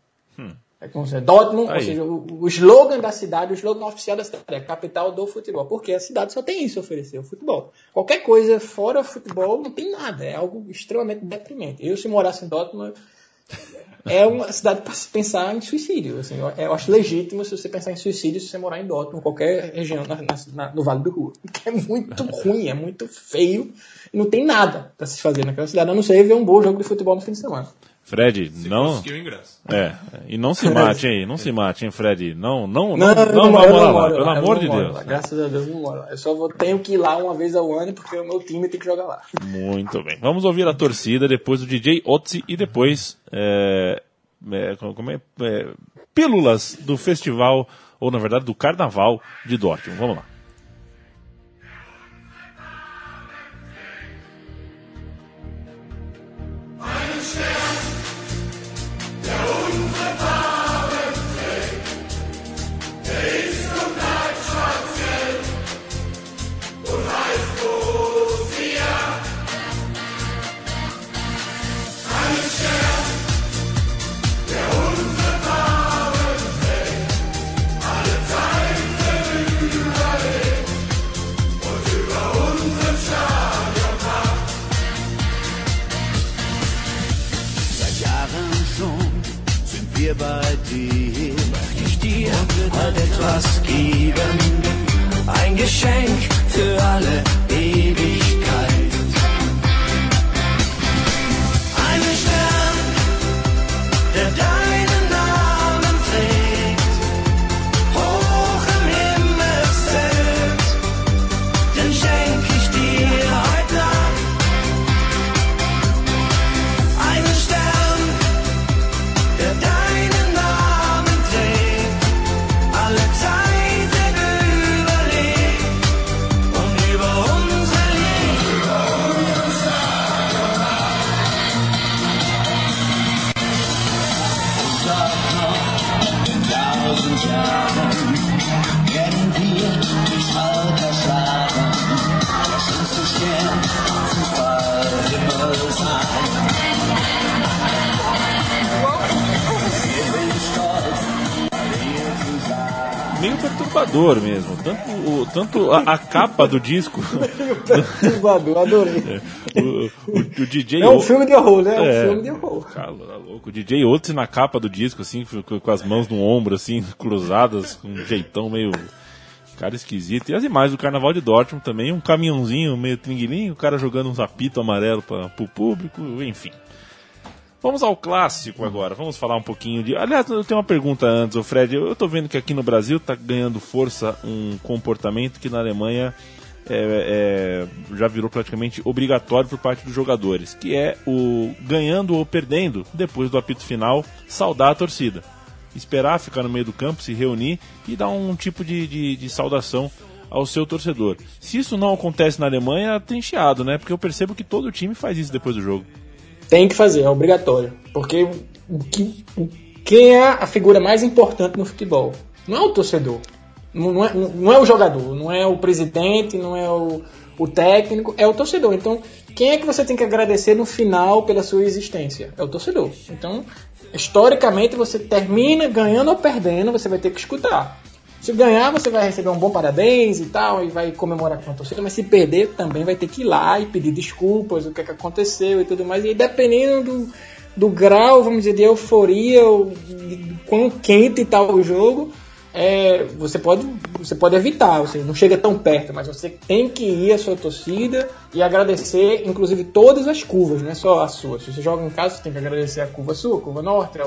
É como se Dortmund, Aí. ou seja, o, o, slogan da cidade, o slogan oficial da cidade é capital do futebol, porque a cidade só tem isso a oferecer, o futebol. Qualquer coisa fora futebol não tem nada, é algo extremamente deprimente. Eu, se morasse em Dortmund, é uma cidade para se pensar em suicídio. Assim, eu, eu, acho legítimo se você pensar em suicídio se você morar em Dortmund, qualquer região na, na, no Vale do Ruhr. Porque é muito ruim, é muito feio, não tem nada para se fazer naquela cidade, a não ser ver um bom jogo de futebol no fim de semana. Fred, se não. É, e não se mate, hein? Não se mate, hein, Fred? Não, não, não, não, não, morar lá, pelo amor de Deus. Lá. Graças a Deus não moro lá. Eu só vou, tenho que ir lá uma vez ao ano porque o meu time tem que jogar lá. Muito bem. Vamos ouvir a torcida, depois o DJ Otzi e depois. É, é, como é, é, pílulas do festival, ou na verdade do carnaval de Dortmund. Vamos lá. Capa do disco. Perturbador, adorei. o, o, o DJ. É um filme de horror, né? É um É. filme de horror. Cara, tá louco. O DJ Otis na capa do disco, assim, com as mãos no ombro, assim, cruzadas, com um jeitão meio. Cara esquisito. E as imagens do Carnaval de Dortmund também, um caminhãozinho meio tringuilinho, o cara jogando uns apito amarelo para o público, enfim. Vamos ao clássico agora, vamos falar um pouquinho de. Aliás, eu tenho uma pergunta antes, o Fred. Eu tô vendo que aqui no Brasil tá ganhando força um comportamento que na Alemanha é, é, já virou praticamente obrigatório por parte dos jogadores, que é o ganhando ou perdendo, depois do apito final, saudar a torcida. Esperar ficar no meio do campo, se reunir e dar um tipo de, de, de saudação ao seu torcedor. Se isso não acontece na Alemanha, tem chiado, né? Porque eu percebo que todo time faz isso depois do jogo. Tem que fazer, é obrigatório. Porque o que, quem é a figura mais importante no futebol? Não é o torcedor. Não é, não é o jogador, não é o presidente, não é o, o técnico, é o torcedor. Então, quem é que você tem que agradecer no final pela sua existência? É o torcedor. Então, historicamente, você termina ganhando ou perdendo, você vai ter que escutar. Se ganhar, você vai receber um bom parabéns e tal, e vai comemorar com a torcida, mas se perder, também vai ter que ir lá e pedir desculpas, o que, é que aconteceu e tudo mais. E dependendo do, do grau, vamos dizer, de euforia, ou de quão quente está o jogo, é, você, pode, você pode evitar, você não chega tão perto, mas você tem que ir à sua torcida e agradecer, inclusive, todas as curvas, não é só a sua. Se você joga em casa, você tem que agradecer a curva sul, a curva norte,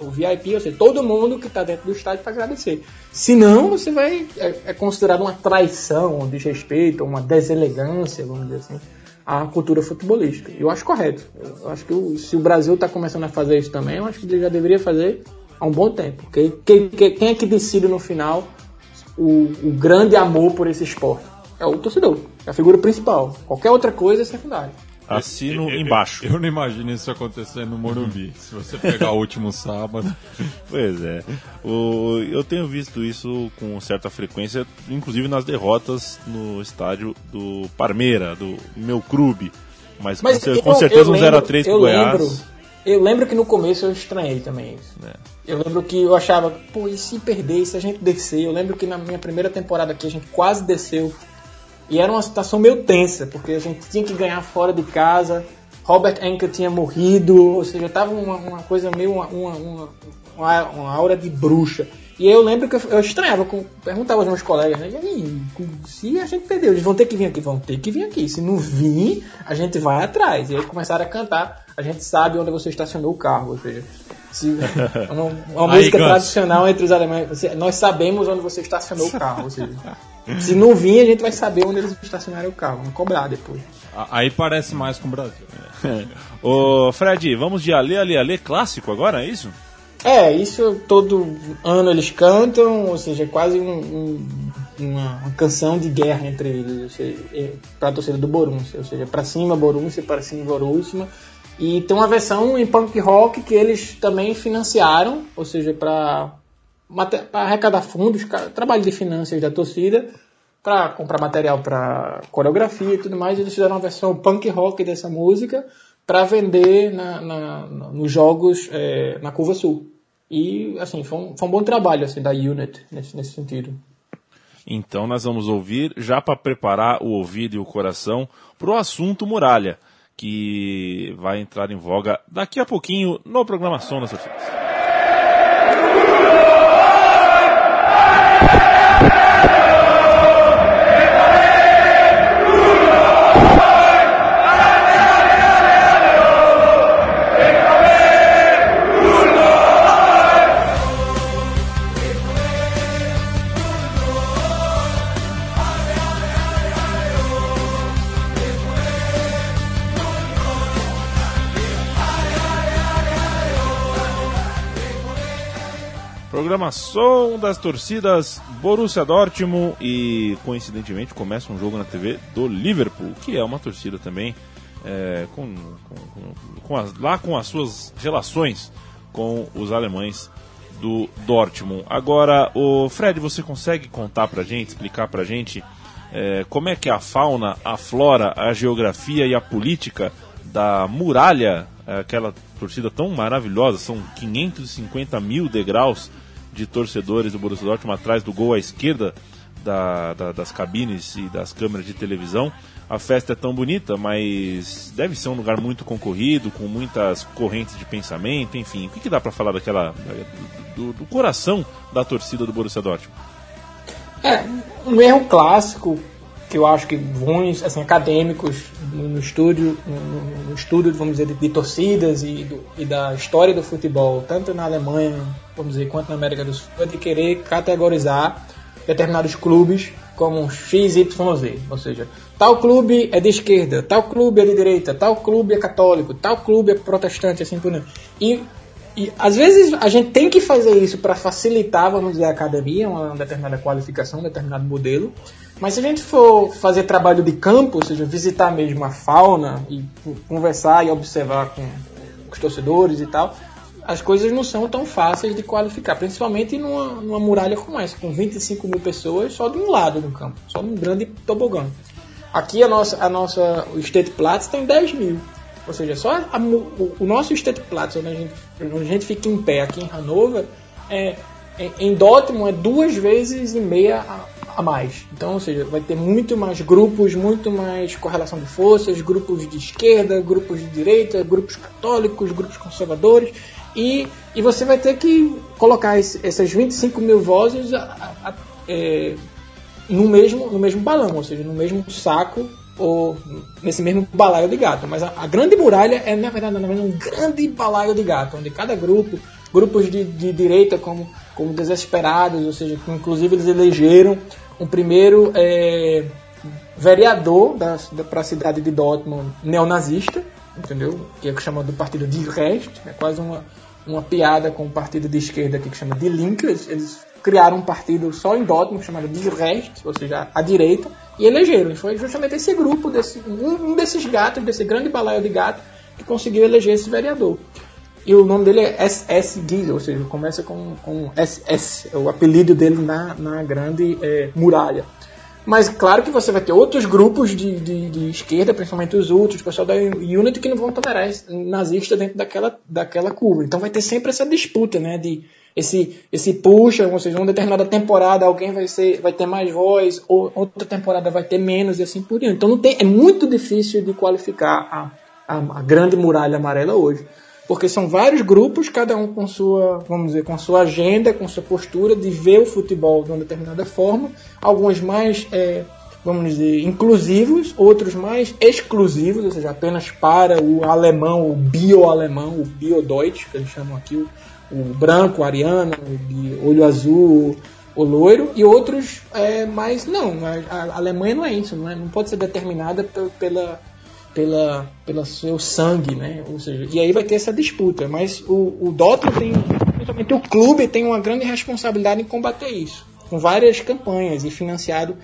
o VIP, ou seja, todo mundo que está dentro do estádio para agradecer. Senão, você vai. É, é considerado uma traição, um desrespeito, uma deselegância, vamos dizer assim à cultura futebolística. Eu acho correto. Eu acho que o, se o Brasil está começando a fazer isso também, eu acho que ele já deveria fazer há um bom tempo. Quem, quem, quem é que decide no final o, o, grande amor por esse esporte? É o torcedor, é a figura principal. Qualquer outra coisa é secundária. Assino embaixo. Eu, eu, não imagino isso acontecendo no Morumbi. se você pegar o último sábado. Pois é. O, eu tenho visto isso com certa frequência, inclusive nas derrotas no estádio do Parmeira, do meu clube. Mas, Mas com, eu, com certeza um 0x3 pro Goiás. Lembro eu lembro que no começo eu estranhei também isso. É. Eu lembro que eu achava, pô, e se perder, e se a gente descer? Eu lembro que na minha primeira temporada aqui a gente quase desceu. E era uma situação meio tensa, porque a gente tinha que ganhar fora de casa. Robert Enke tinha morrido, ou seja, tava uma, uma coisa meio uma, uma, uma, uma aura de bruxa. E eu lembro que eu, eu estranhava, perguntava aos meus colegas, né? Aí, se a gente perdeu, eles vão ter que vir aqui, vão ter que vir aqui. Se não vir, a gente vai atrás. E aí começaram a cantar, a gente sabe onde você estacionou o carro, ou seja, se, uma, uma música tradicional entre os alemães, você, nós sabemos onde você estacionou o carro, ou seja, se não vir, a gente vai saber onde eles estacionaram o carro, vamos cobrar depois. Aí parece mais com o Brasil. Né? Ô Fred, vamos de Ale, Ale, Ale clássico agora, é isso? É, isso todo ano eles cantam, ou seja, é quase um, um, uma, uma, canção de guerra entre eles, é, para a torcida do Borussia, ou seja, para cima Borussia, para cima Borussia. E tem uma versão em punk rock que eles também financiaram, ou seja, para arrecadar fundos, trabalho de finanças da torcida, para comprar material para coreografia e tudo mais. Eles fizeram uma versão punk rock dessa música para vender na, na, nos jogos é, na Curva Sul. E, assim, foi um, foi um bom trabalho assim, da Unit nesse, nesse sentido. Então nós vamos ouvir, já para preparar o ouvido e o coração, para o assunto muralha, que vai entrar em voga daqui a pouquinho no Programação das Torcidas. programação das torcidas Borussia Dortmund e coincidentemente começa um jogo na TV do Liverpool, que é uma torcida também é, com, com, com as, lá com as suas relações com os alemães do Dortmund. Agora, o Fred, você consegue contar pra gente, explicar pra gente é, como é que é a fauna, a flora, a geografia e a política da muralha, aquela torcida tão maravilhosa, são 550 mil degraus de torcedores do Borussia Dortmund atrás do gol à esquerda da, da, das cabines e das câmeras de televisão. A festa é tão bonita, mas deve ser um lugar muito concorrido, com muitas correntes de pensamento, enfim. O que, que dá para falar daquela do, do, coração da torcida do Borussia Dortmund? É, um erro clássico que eu acho que bons assim, acadêmicos no, estúdio, no, no, estudo, vamos dizer, de, de torcidas e, do, e, da história do futebol, tanto na Alemanha, vamos dizer, quanto na América do Sul, é de querer categorizar determinados clubes como X, Y, Z. Ou seja, tal clube é de esquerda, tal clube é de direita, tal clube é católico, tal clube é protestante, assim por diante. E, e às vezes a gente tem que fazer isso para facilitar, vamos dizer, a academia, uma determinada qualificação, um determinado modelo. Mas se a gente for fazer trabalho de campo, ou seja, visitar mesmo a fauna e conversar e observar com os torcedores e tal, as coisas não são tão fáceis de qualificar, principalmente numa, numa muralha como essa, com 25 mil pessoas só de um lado do campo, só num grande tobogã. Aqui a nossa, a nossa, o State Platz tem 10 mil. Ou seja, só a, o, o, nosso State Platz, onde a, gente, onde a gente fica em pé aqui em Hanover, é, em, em Dortmund é duas vezes e meia a, a mais. Então, ou seja, vai ter muito mais grupos, muito mais correlação de forças, grupos de esquerda, grupos de direita, grupos católicos, grupos conservadores. E, e você vai ter que colocar esse, essas 25 mil vozes a, é, no, mesmo, no mesmo balão, ou seja, no mesmo saco ou nesse mesmo balaio de gato. Mas a, a grande muralha é, na verdade, na verdade, um grande balaio de gato, onde cada grupo, grupos de, de direita como, como desesperados, ou seja, que inclusive eles elegeram um primeiro é, vereador para a cidade de Dortmund neonazista, entendeu? Que é chamado do partido de Rest, é quase uma uma piada com o partido de esquerda aqui que chama de Link. Eles, criaram um partido só em Dortmund chamado de Rest, ou seja, a direita, e elegeram. E foi justamente esse grupo, desse, um, desses gatos, desse grande balaio de gato, que conseguiu eleger esse vereador. E o nome dele é SS Gill, ou seja, começa com, com SS, é o apelido dele na, na grande é, muralha. Mas claro que você vai ter outros grupos de, de, de esquerda, principalmente os outros, o pessoal da Unity, que não vão tolerar nazista dentro daquela, daquela curva. Então vai ter sempre essa disputa, né? De esse, esse puxa, ou seja, uma determinada temporada alguém vai, ser, vai ter mais voz, ou outra temporada vai ter menos, e assim por diante. Então não tem, é muito difícil de qualificar a, a, a grande muralha amarela hoje porque são vários grupos, cada um com sua, vamos dizer, com sua agenda, com sua postura de ver o futebol de uma determinada forma, alguns mais, é, vamos dizer, inclusivos, outros mais exclusivos, ou seja, apenas para o alemão, o bio-alemão, o bio-deutsch, que eles chamam aqui, o, branco, o ariano, de olho azul, o loiro, e outros é, mais, não, a, a Alemanha não é isso, não, é, não pode ser determinada pela pela, pelo seu sangue, né? Ou seja, e aí vai ter essa disputa. Mas o, o Dortmund tem, principalmente o clube, tem uma grande responsabilidade em combater isso, com várias campanhas e financiado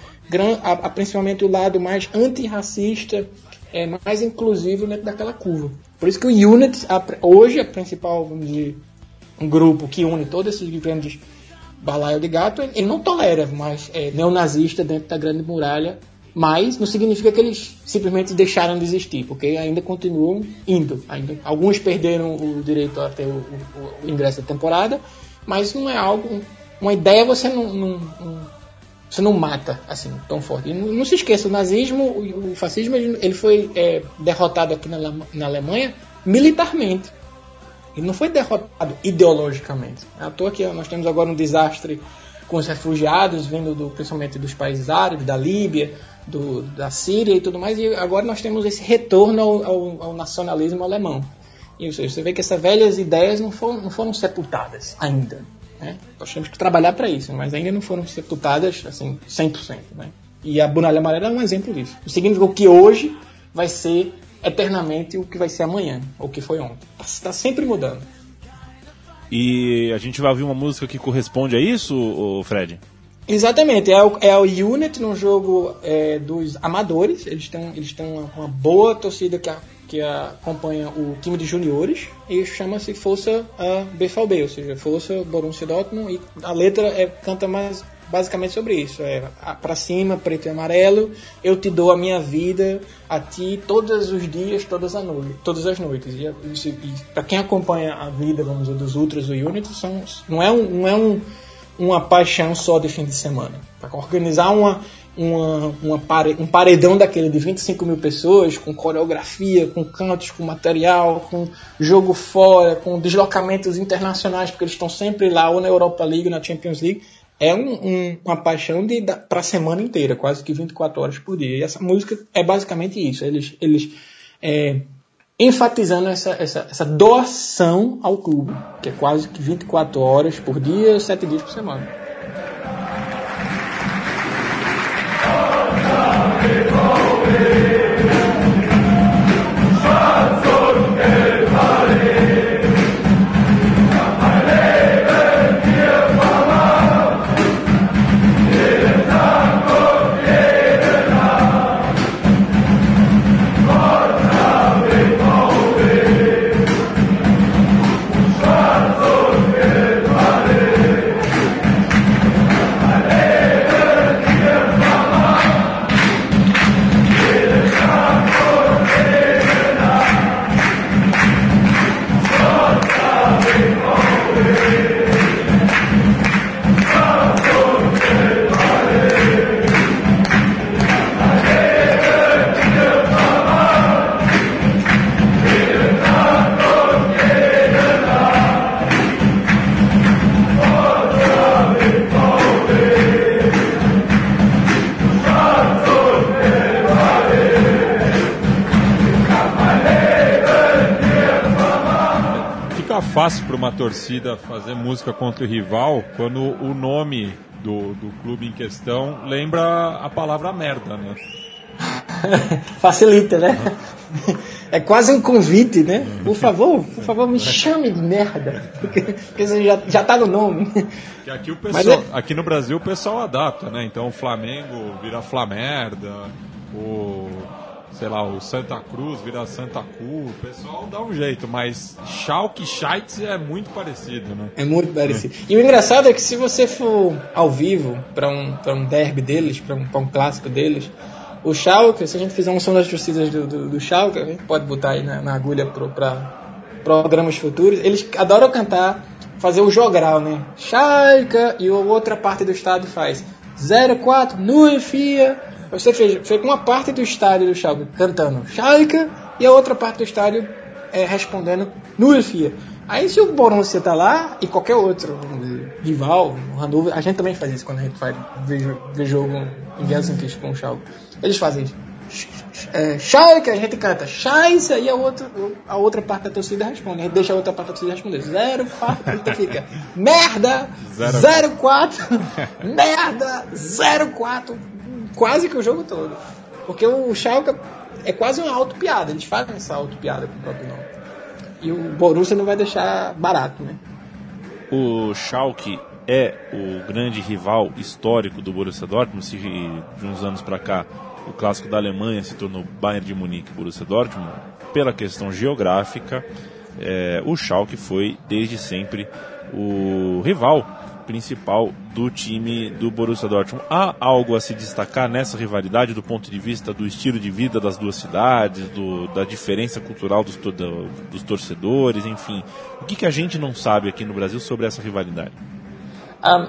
a, a, principalmente o lado mais antirracista, é, mais inclusivo dentro daquela curva. Por isso que o Unit, a, hoje, a principal, vamos dizer, um grupo que une todos esses grandes balaios de gato, ele não tolera mais é, neonazista dentro da grande muralha mas não significa que eles simplesmente deixaram de existir, porque ainda continuam indo. Ainda, alguns perderam o direito a ter o, o, o ingresso da temporada, mas não é algo. Uma ideia você não, não, não você não mata assim tão forte. E não, não, se esqueça, o nazismo, o, o fascismo, ele foi é, derrotado aqui na, na Alemanha militarmente. Ele não foi derrotado ideologicamente. À toa que nós temos agora um desastre com os refugiados vindo do, principalmente dos países árabes, da Líbia, do, da Síria e tudo mais, e agora nós temos esse retorno ao, ao, ao nacionalismo alemão. E ou seja, você vê que essas velhas ideias não foram, não foram sepultadas ainda. Né? Nós temos que trabalhar para isso, mas ainda não foram sepultadas assim, 100%. Né? E a Bunalha Amarela é um exemplo disso. Significa que hoje vai ser eternamente o que vai ser amanhã, ou o que foi ontem. Está tá sempre mudando. E a gente vai ouvir uma música que corresponde a isso, Fred? Exatamente, é o, é o Unit no jogo é, dos amadores. Eles têm, eles têm uma, uma boa torcida que, a, que a, acompanha o time de juniores e chama-se Força a BVB, ou seja, Força Borussia Dortmund. E a letra é, canta mais basicamente sobre isso. É para cima, preto e amarelo, eu te dou a minha vida a ti todos os dias, todas as noites, todas as noites. E, e, e para quem acompanha a vida, vamos dizer, dos Ultras do Unity, são, não é um, não é um uma paixão só de fim de semana. Para organizar uma, uma, uma pare, um paredão daquele de 25 mil pessoas, com coreografia, com cantos, com material, com jogo fora, com deslocamentos internacionais, porque eles estão sempre lá, ou na Europa League, ou na Champions League, é um, um, uma paixão de, para a semana inteira, quase que 24 horas por dia. E essa música é basicamente isso. Eles, eles é, enfatizando essa, essa, essa doação ao clube, que é quase que 24 horas por dia, 7 dias por semana. Fica fácil para uma torcida fazer música contra o rival quando o nome do, do clube em questão lembra a palavra merda, né? Facilita, né? É quase um convite, né? Por favor, por favor, me chame de merda. Porque, porque você já, já tá no nome. Que aqui, o pessoal, é- aqui no Brasil o pessoal adapta, né? Então o Flamengo vira Flamerda, o sei lá, o Santa Cruz vira Santa Cu, o pessoal dá um jeito, mas Schalke Scheitz é muito parecido, né? É muito parecido. E o engraçado é que se você for ao vivo para um, pra um derby deles, para um, pra um clássico deles, o Schalke, se a gente fizer um som das torcidas do, do, do Schalke, a gente pode botar aí na, na agulha para programas futuros, eles adoram cantar, fazer o jogral, né? Schalke e outra parte do estádio faz 04, nu fia. Você fez, fez uma parte do estádio do Schalke cantando Schalke e a outra parte do estádio é, respondendo nu fia. Aí se o Borussia tá lá e qualquer outro dizer, rival, o Hannover, a gente também faz isso quando a gente ver, ver jogo em Gelsenkirchen com o Schalke. Eles fazem isso. É, Schalke, a gente canta Scheiße e a outra, a outra parte da torcida responde. A gente deixa a outra parte da torcida responder. Zero, quatro, então fica merda, Zero. zero, quatro, merda, zero, quatro, quase que o jogo todo. Porque o Schalke é quase uma auto-piada, eles fazem essa auto-piada com o próprio nome. E o Borussia não vai deixar barato, né? O Schalke é o grande rival histórico do Borussia Dortmund. Se de uns anos para cá o clássico da Alemanha se tornou Bayern de Munique Borussia Dortmund, pela questão geográfica, é, o Schalke foi desde sempre o rival principal do time do Borussia Dortmund. Há algo a se destacar nessa rivalidade do ponto de vista do estilo de vida das duas cidades, do, da diferença cultural dos, do- dos torcedores, enfim. O que, que a gente não sabe aqui no Brasil sobre essa rivalidade? Ah,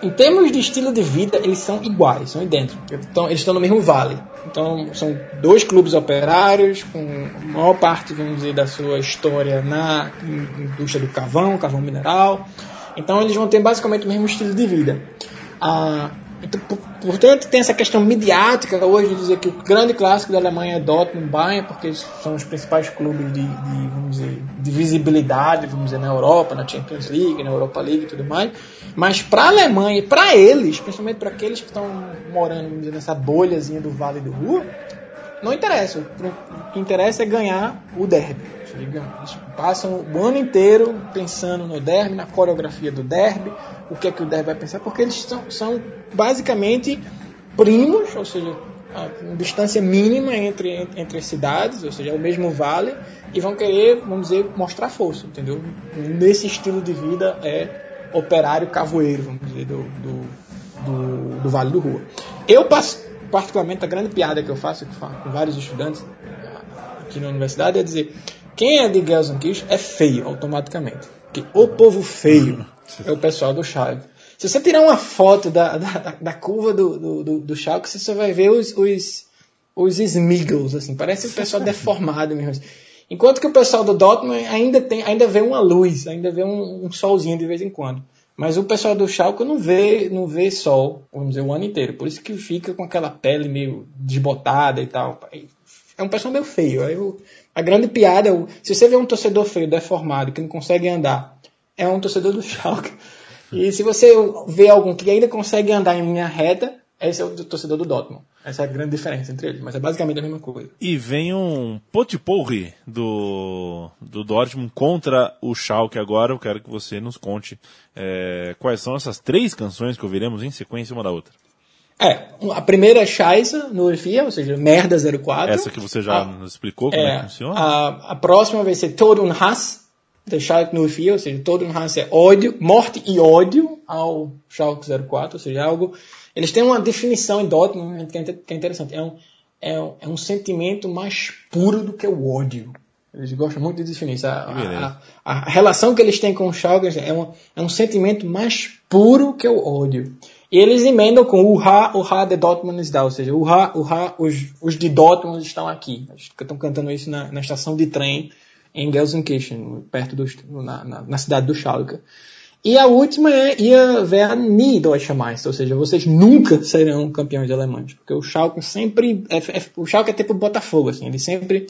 em termos de estilo de vida, eles são iguais, são idênticos. Então, eles estão no mesmo vale. Então, são dois clubes operários, com a maior parte, vamos dizer, da sua história na indústria do carvão, carvão mineral. Então, eles vão ter basicamente o mesmo estilo de vida. Ah, então, por- portanto, tem essa questão midiática hoje de dizer que o grande clássico da Alemanha é Dortmund Bayern, porque são os principais clubes de, de, vamos dizer, de visibilidade, vamos dizer, na Europa, na Champions League, na Europa League e tudo mais. Mas para a Alemanha e para eles, principalmente para aqueles que estão morando dizer, nessa bolhazinha do Vale do Ruhr, não interessa. O que interessa é ganhar o derby. Eles passam o ano inteiro pensando no derby, na coreografia do derby, o que é que o derby vai pensar, porque eles são, são basicamente primos, ou seja, a distância mínima entre, entre as cidades, ou seja, é o mesmo vale, e vão querer, vamos dizer, mostrar força, entendeu? Nesse estilo de vida é operário cavoeiro, vamos dizer, do, do, do, do Vale do Rua. Eu, pas- particularmente, a grande piada que eu faço que eu falo com vários estudantes aqui na universidade é dizer quem é de Gelsenkirchen é feio automaticamente. Porque o povo feio é o pessoal do Schalke. Se você tirar uma foto da, da, da curva do, do, do, do Schalke, você só vai ver os, os, os Smiggles, assim, parece um pessoal deformado mesmo. Enquanto que o pessoal do Dortmund ainda tem, ainda vê uma luz, ainda vê um, um solzinho de vez em quando. Mas o pessoal do Schalke não vê, não vê sol, vamos dizer, o ano inteiro. Por isso que fica com aquela pele meio desbotada e tal. É um pessoal meio feio. Aí o- a grande piada, é o- se você vê um torcedor feio, deformado, que não consegue andar, é um torcedor do Schalke. E se você vê algum que ainda consegue andar em linha reta, esse é o torcedor do Dortmund. Essa é a grande diferença entre eles, mas é basicamente a mesma coisa. E vem um potipurri do, do Dortmund contra o Schalke agora. Eu quero que você nos conte é, quais são essas três canções que ouviremos em sequência uma da outra. É, a primeira é Scheiße, no FIA, ou seja, Merda 04. Essa que você já nos explicou como é, que funciona. A, a próxima vai ser Tod und Hass, do Schalke 04, ou seja, Tod und Hass é ódio, morte e ódio ao Schalke 04, ou seja, algo... Eles têm uma definição em Dortmund que é que é interessante. É um, é, um, é um sentimento mais puro do que o ódio. Eles gostam muito de definir isso. A, a, a relação que eles têm com o Schalke é um, é um sentimento mais puro que o ódio. E eles emendam com o Ha, o Ha de Dortmund da, ou seja, o Ha, o Ha, os, os de Dortmund estão aqui. Eles estão cantando isso na, na estação de trem em Gelsenkirchen, perto do, na, na, na cidade do Schalke. E a última é Ihr werden nie Deutscher Meister, ou seja, vocês nunca serão campeões alemães, porque o Schalke sempre, é, é, o Schalke é tipo o Botafogo, assim, ele sempre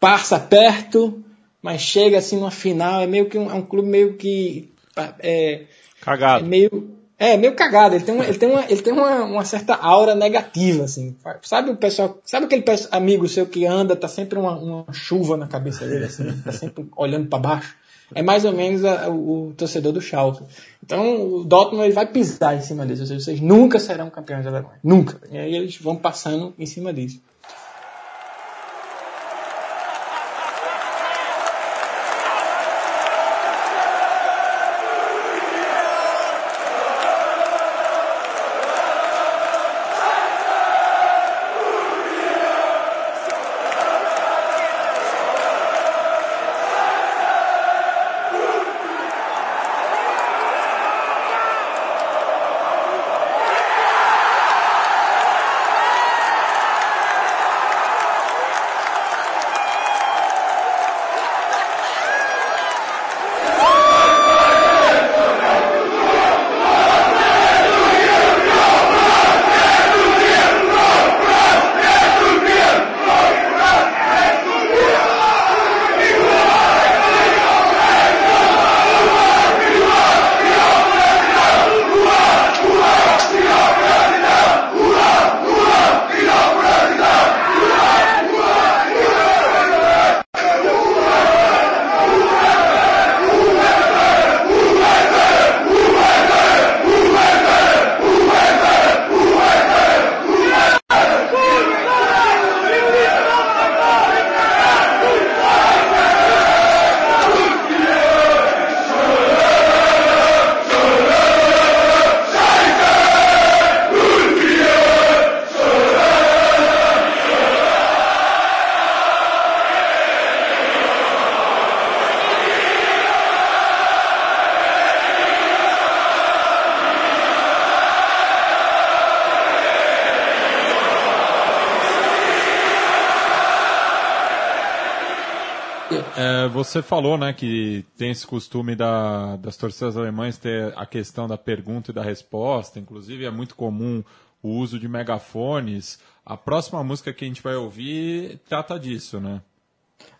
passa perto, mas chega assim numa final, é meio que um, é um clube meio que é, é Cagado. meio é meio cagado. Ele tem uma, ele tem uma, ele tem uma, uma certa aura negativa assim. Sabe o pessoal, sabe aquele amigo seu que anda tá sempre uma, uma chuva na cabeça dele assim, tá sempre olhando para baixo. É mais ou menos a- o, o torcedor do Schalke. Então o Dortmund ele vai pisar em cima disso. Ou seja, vocês nunca serão campeões alemães, nunca. E aí eles vão passando em cima disso. Você falou, né, que tem esse costume da, das torcidas alemãs ter a questão da pergunta e da resposta. Inclusive, é muito comum o uso de megafones. A próxima música que a gente vai ouvir trata disso, né?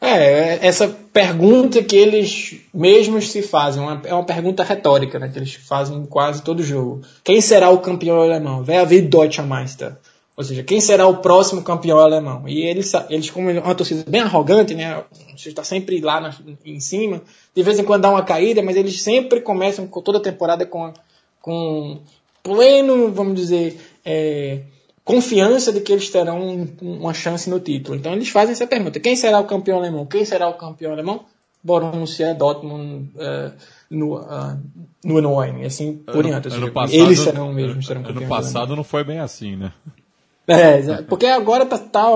É, essa pergunta que eles mesmos se fazem, uma- é uma pergunta retórica, né, que eles fazem em quase todo jogo. Quem será o campeão alemão? Wer wird Deutscher Meister? Ou seja, quem será o próximo campeão alemão? E eles, eles como uma torcida bem arrogante, né, você está sempre lá na- em cima, de vez em quando dá uma caída, mas eles sempre começam com toda a temporada com, com pleno, vamos dizer, é, confiança de que eles terão um- uma chance no título. Então eles fazem essa pergunta: quem será o campeão alemão? Quem será o campeão alemão? Borussia Dortmund uh, no, uh, no Neuen, e assim por diante. Ou seja, eles serão mesmo serão ano campeões passado não foi bem assim, né? É, porque agora tá, tá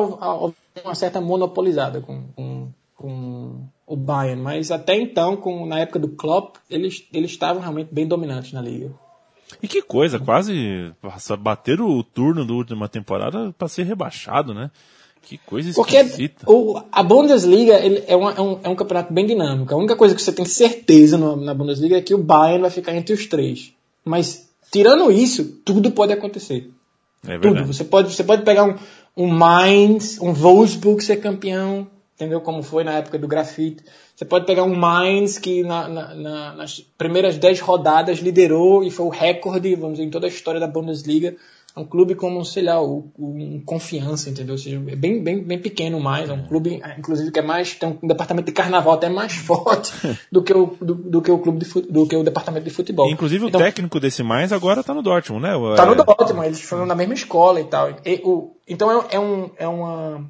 uma certa monopolizada com, com, com o Bayern, mas até então, com, na época do Klopp, eles eles estavam realmente bem dominantes na liga. E que coisa, quase bater o turno da última temporada para ser rebaixado, né? Que coisa Porque esquisita. o, a Bundesliga é, uma- é um, é um campeonato bem dinâmico. A única coisa que você tem certeza no- na Bundesliga é que o Bayern vai ficar entre os três. Mas, tirando isso, tudo pode acontecer. É Tudo. Você pode, você pode pegar um, um Mainz, um Wolfsburg ser campeão, entendeu? Como foi na época do grafite. Você pode pegar um Mainz que na- na- na- nas primeiras 10 rodadas liderou e foi o recorde, vamos dizer, em toda a história da Bundesliga. É um clube como, sei lá, o, o- um confiança, entendeu? Ou seja, é bem, bem, bem pequeno mais. É um clube, inclusive, que é mais. tem um departamento de carnaval até mais forte do que o, do, do que o clube de do que o departamento de futebol. Inclusive o Então, técnico desse mais agora tá no Dortmund, né? Tá no É, Dortmund, eles foram na mesma escola e tal. E o- então é, é um, é, uma,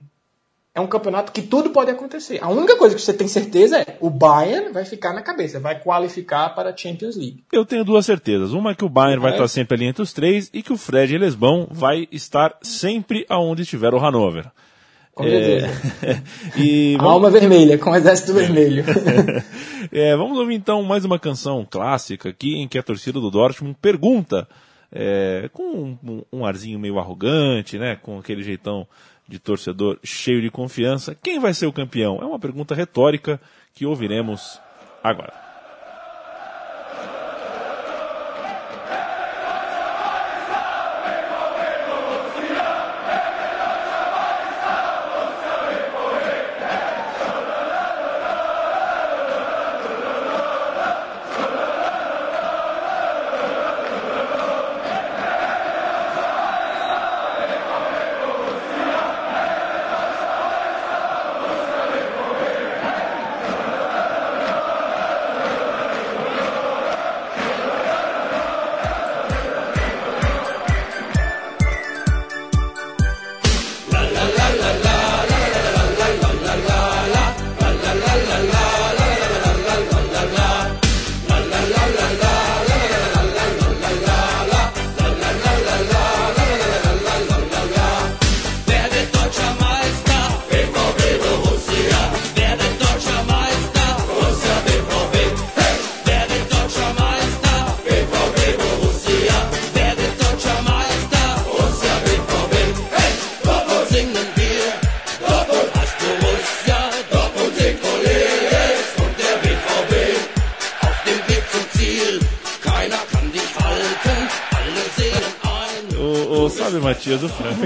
é um campeonato que tudo pode acontecer. A única coisa que você tem certeza é o Bayern vai ficar na cabeça, vai qualificar para a Champions League. Eu tenho duas certezas. Uma é que o Bayern vai É. estar sempre ali entre os três e que o Fred Lesbão vai estar sempre aonde estiver o Hannover. Com certeza. e vamos, alma vermelha, com o exército vermelho. é, vamos ouvir então mais uma canção clássica aqui em que a torcida do Dortmund pergunta, é, com um, um arzinho meio arrogante, né, com aquele jeitão de torcedor cheio de confiança, quem vai ser o campeão? É uma pergunta retórica que ouviremos agora.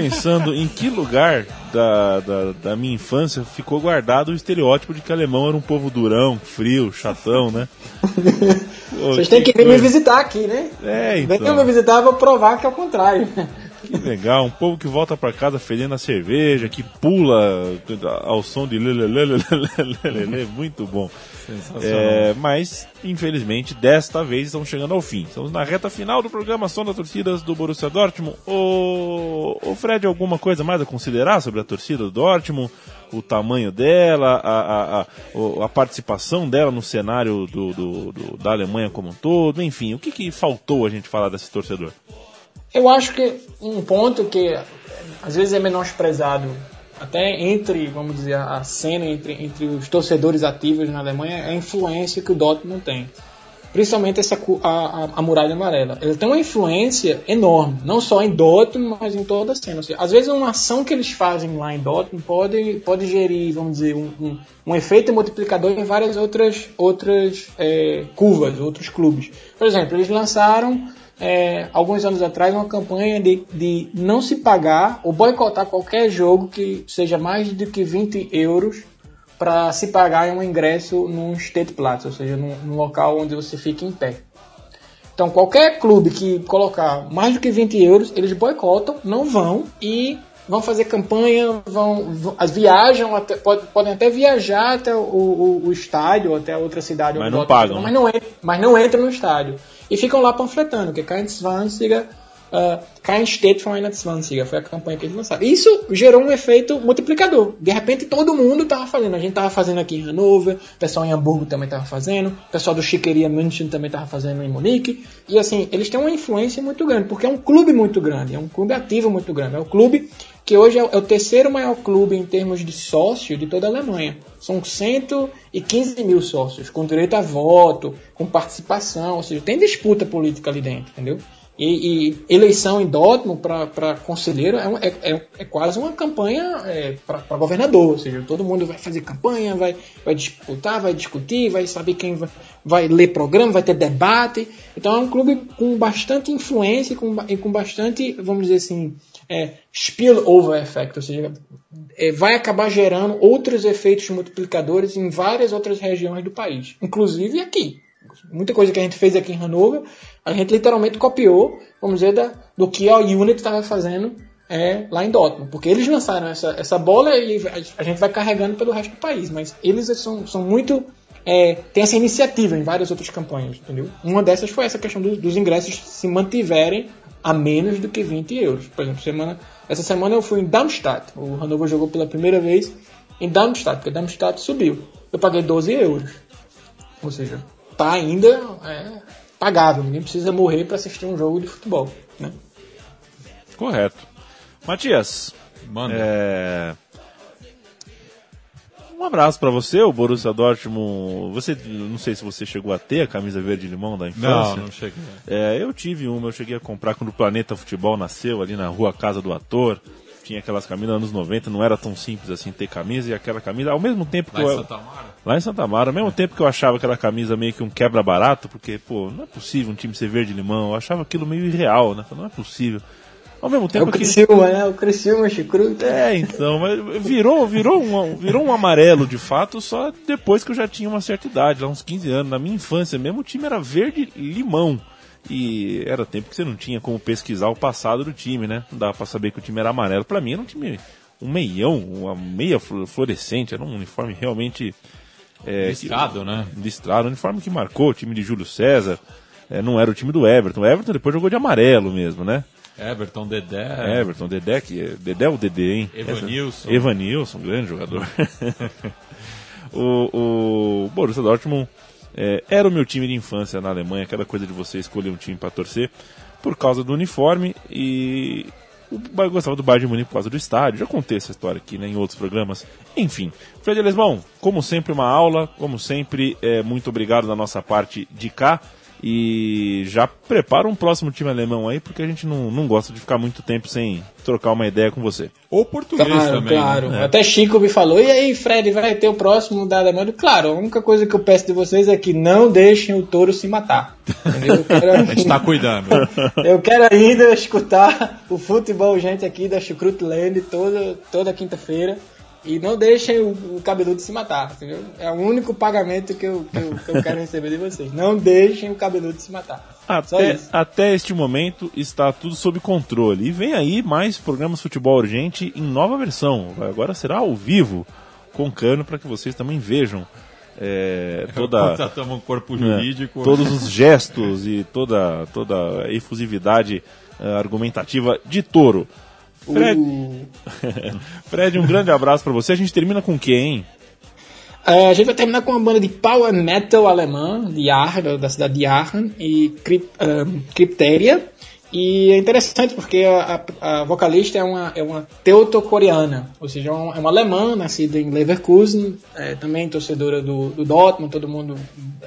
Pensando em que lugar da, da, da minha infância ficou guardado o estereótipo de que alemão era um povo durão, frio, chatão, né? Vocês têm que vir me coisa. visitar aqui, né? É, então. me visitar, eu vou provar que é o contrário. Que legal, um povo que volta pra casa fedendo a cerveja, que pula ao som de lelelelelelelele, muito bom. É, mas, infelizmente, desta vez estamos chegando ao fim. Estamos na reta final do programa Som das Torcidas do Borussia Dortmund. O, o Fred, alguma coisa mais a considerar sobre a torcida do Dortmund? O tamanho dela, a, a, a, a participação dela no cenário do, do- do- da Alemanha como um todo, enfim, o que, que faltou a gente falar desse torcedor? Eu acho que um ponto que eh, às vezes é menosprezado até entre, vamos dizer, a cena entre, entre os torcedores ativos na Alemanha é a influência que o Dortmund tem. Principalmente essa, a, a, a muralha amarela. Ele tem uma influência enorme, não só em Dortmund, mas em toda a cena. Seja, às vezes uma ação que eles fazem lá em Dortmund pode, pode gerir, vamos dizer, um, um, um efeito multiplicador em várias outras, outras eh, curvas, outros clubes. Por exemplo, eles lançaram é, alguns anos atrás uma campanha de, de não se pagar ou boicotar qualquer jogo que seja mais do que 20 euros para se pagar um ingresso num Städtplatz, ou seja, num, num local onde você fica em pé. Então, qualquer clube que colocar mais do que 20 euros, eles boicotam, não vão e vão fazer campanha, vão, as viajam, até, pode- podem até viajar até o, o- o estádio ou até outra cidade. Mas não pagam, Mas né? não, mas não entram no estádio. E ficam lá panfletando, que kein Zwanziger, uh, für eine Zwanziger, foi a campanha que eles lançaram. Isso gerou um efeito multiplicador. De repente todo mundo estava fazendo. A gente estava fazendo aqui em Hannover, o pessoal em Hamburgo também estava fazendo, o pessoal do Chiqueria München também estava fazendo em Munique. E assim, eles têm uma influência muito grande, porque é um clube muito grande, é um clube ativo muito grande. É um clube que hoje é o é terceiro maior clube em termos de sócio de toda a Alemanha. São 115 mil sócios, com direito a voto, com participação, ou seja, tem disputa política ali dentro, entendeu? E, e eleição em Dortmund para conselheiro é, um- é, é, é quase uma campanha para governador. Ou seja, todo mundo vai fazer campanha, vai, vai disputar, vai discutir, vai saber quem vai, vai ler programa, vai ter debate. Então é um clube com bastante influência e com, e com bastante, vamos dizer assim, é, spillover effect. Ou seja, é, vai acabar gerando outros efeitos multiplicadores em várias outras regiões do país, inclusive aqui. Muita coisa que a gente fez aqui em Hanover, a gente literalmente copiou, vamos dizer, da, do que a Unity estava fazendo é, lá em Dortmund. Porque eles lançaram essa, essa bola e a gente vai carregando pelo resto do país. Mas eles são, são muito. É, tem essa iniciativa em várias outras campanhas, entendeu? Uma dessas foi essa questão do- dos ingressos se mantiverem a menos do que 20 euros. Por exemplo, semana, essa semana eu fui em Darmstadt. O Hannover jogou pela primeira vez em Darmstadt, porque Darmstadt subiu. Eu paguei 12 euros. Ou seja, tá ainda é, pagável. Ninguém precisa morrer para assistir um jogo de futebol. Né? Correto. Matias, Manda. é... um abraço pra você, o Borussia Dortmund. Você, não sei se você chegou a ter a camisa verde limão da Não, infância. não cheguei. É, eu tive uma, eu cheguei a comprar quando o Planeta Futebol nasceu, ali na rua Casa do Ator. Tinha aquelas camisas nos anos 90, não era tão simples assim ter camisa, e aquela camisa, ao mesmo tempo que Lá em eu. Santa Mara? Lá em Santa Mara, ao mesmo tempo que eu achava aquela camisa meio que um quebra-barato, porque, pô, não é possível um time ser verde e limão, eu achava aquilo meio irreal, né? Não é possível. Ao mesmo É tempo o que. Criciúma, né? O Criciúma, Chicruto. É, então, mas virou, virou, um, virou um amarelo de fato só depois que eu já tinha uma certa idade, lá uns 15 anos. Na minha infância mesmo, o time era verde e era tempo que você não tinha como pesquisar o passado do time, né? Não dava pra saber que o time era amarelo. Pra mim era um time, um meião, uma meia flu- fluorescente, era um uniforme realmente. É, Listrado, né? listrado, uniforme que marcou o time de Júlio César. É, não era o time do Everton. O Everton depois jogou de amarelo mesmo, né? Everton, Dedé. Everton, Dedé, que é, Dedé é o Dedé, hein? Evanilson. Essa- Evanilson, grande jogador. o, o Borussia Dortmund é, era o meu time de infância na Alemanha, aquela coisa de você escolher um time para torcer por causa do uniforme e o Bayern gostava do Bayern de Munique por causa do estádio. Já contei essa história aqui né, em outros programas. Enfim, Fred Lesbão, como sempre uma aula, como sempre, é, muito obrigado da nossa parte de cá. E já prepara um próximo time alemão aí, porque a gente não, não gosta de ficar muito tempo sem trocar uma ideia com você. Ou português Claro, também. claro. né? Até Chico me falou, e aí, Fred, vai ter o próximo da Alemanha? Claro, a única coisa que eu peço de vocês é que não deixem o touro se matar. Quero, A gente tá cuidando. eu quero ainda escutar o futebol gente aqui da Chucrut Land toda, toda quinta-feira. E não deixem o, o cabeludo se matar, entendeu? É o único pagamento que eu, que eu, que eu quero receber de vocês. Não deixem o cabeludo se matar. Até, até este momento está tudo sob controle. E vem aí mais programas Futebol Urgente em nova versão. Agora será ao vivo, com cano, para que vocês também vejam é, toda, um corpo né, jurídico. todos os gestos e toda, toda a efusividade eh, argumentativa de touro. Fred, Uh. Fred, um grande abraço para você. A gente termina com quê, hein? É, a gente vai terminar com uma banda de power metal alemã, de Aachen, da cidade de Aachen, e Cryp- um, Crypteria. E é interessante porque a, a- a vocalista é uma, é uma teuto-coreana, ou seja, é uma, é uma alemã, nascida em Leverkusen, é, também torcedora do, do Dortmund, todo mundo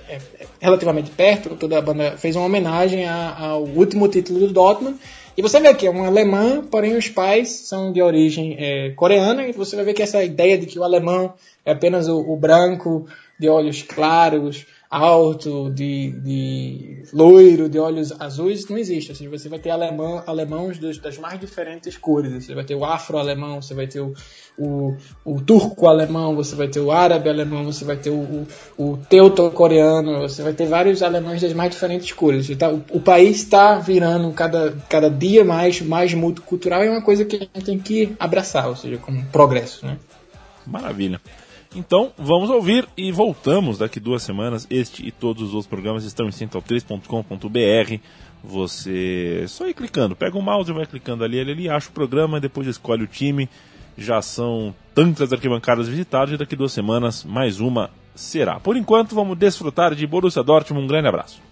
é, é relativamente perto, toda a banda fez uma homenagem a- ao último título do Dortmund. E você vê que é uma alemã, porém os pais são de origem é, coreana, e você vai ver que essa ideia de que o alemão é apenas o, o branco, de olhos claros, alto, de, de loiro, de olhos azuis, não existe. Ou seja, você vai ter alemão, alemãos dos- das mais diferentes cores. Você vai ter o afro-alemão, você vai ter o, o, o turco-alemão, você vai ter o árabe-alemão, você vai ter o, o, o teuto-coreano, você vai ter vários alemães das mais diferentes cores. Então, o, o país está virando cada, cada dia mais, mais multicultural e é uma coisa que a gente tem que abraçar, ou seja, como progresso, né? Maravilha. Então, vamos ouvir e voltamos daqui duas semanas. Este e todos os outros programas estão em central3.com.br. Você só ir clicando, pega o mouse e vai clicando ali, ali, ali, acha o programa, depois escolhe o time. Já são tantas arquibancadas visitadas e daqui duas semanas mais uma será. Por enquanto, vamos desfrutar de Borussia Dortmund. Um grande abraço.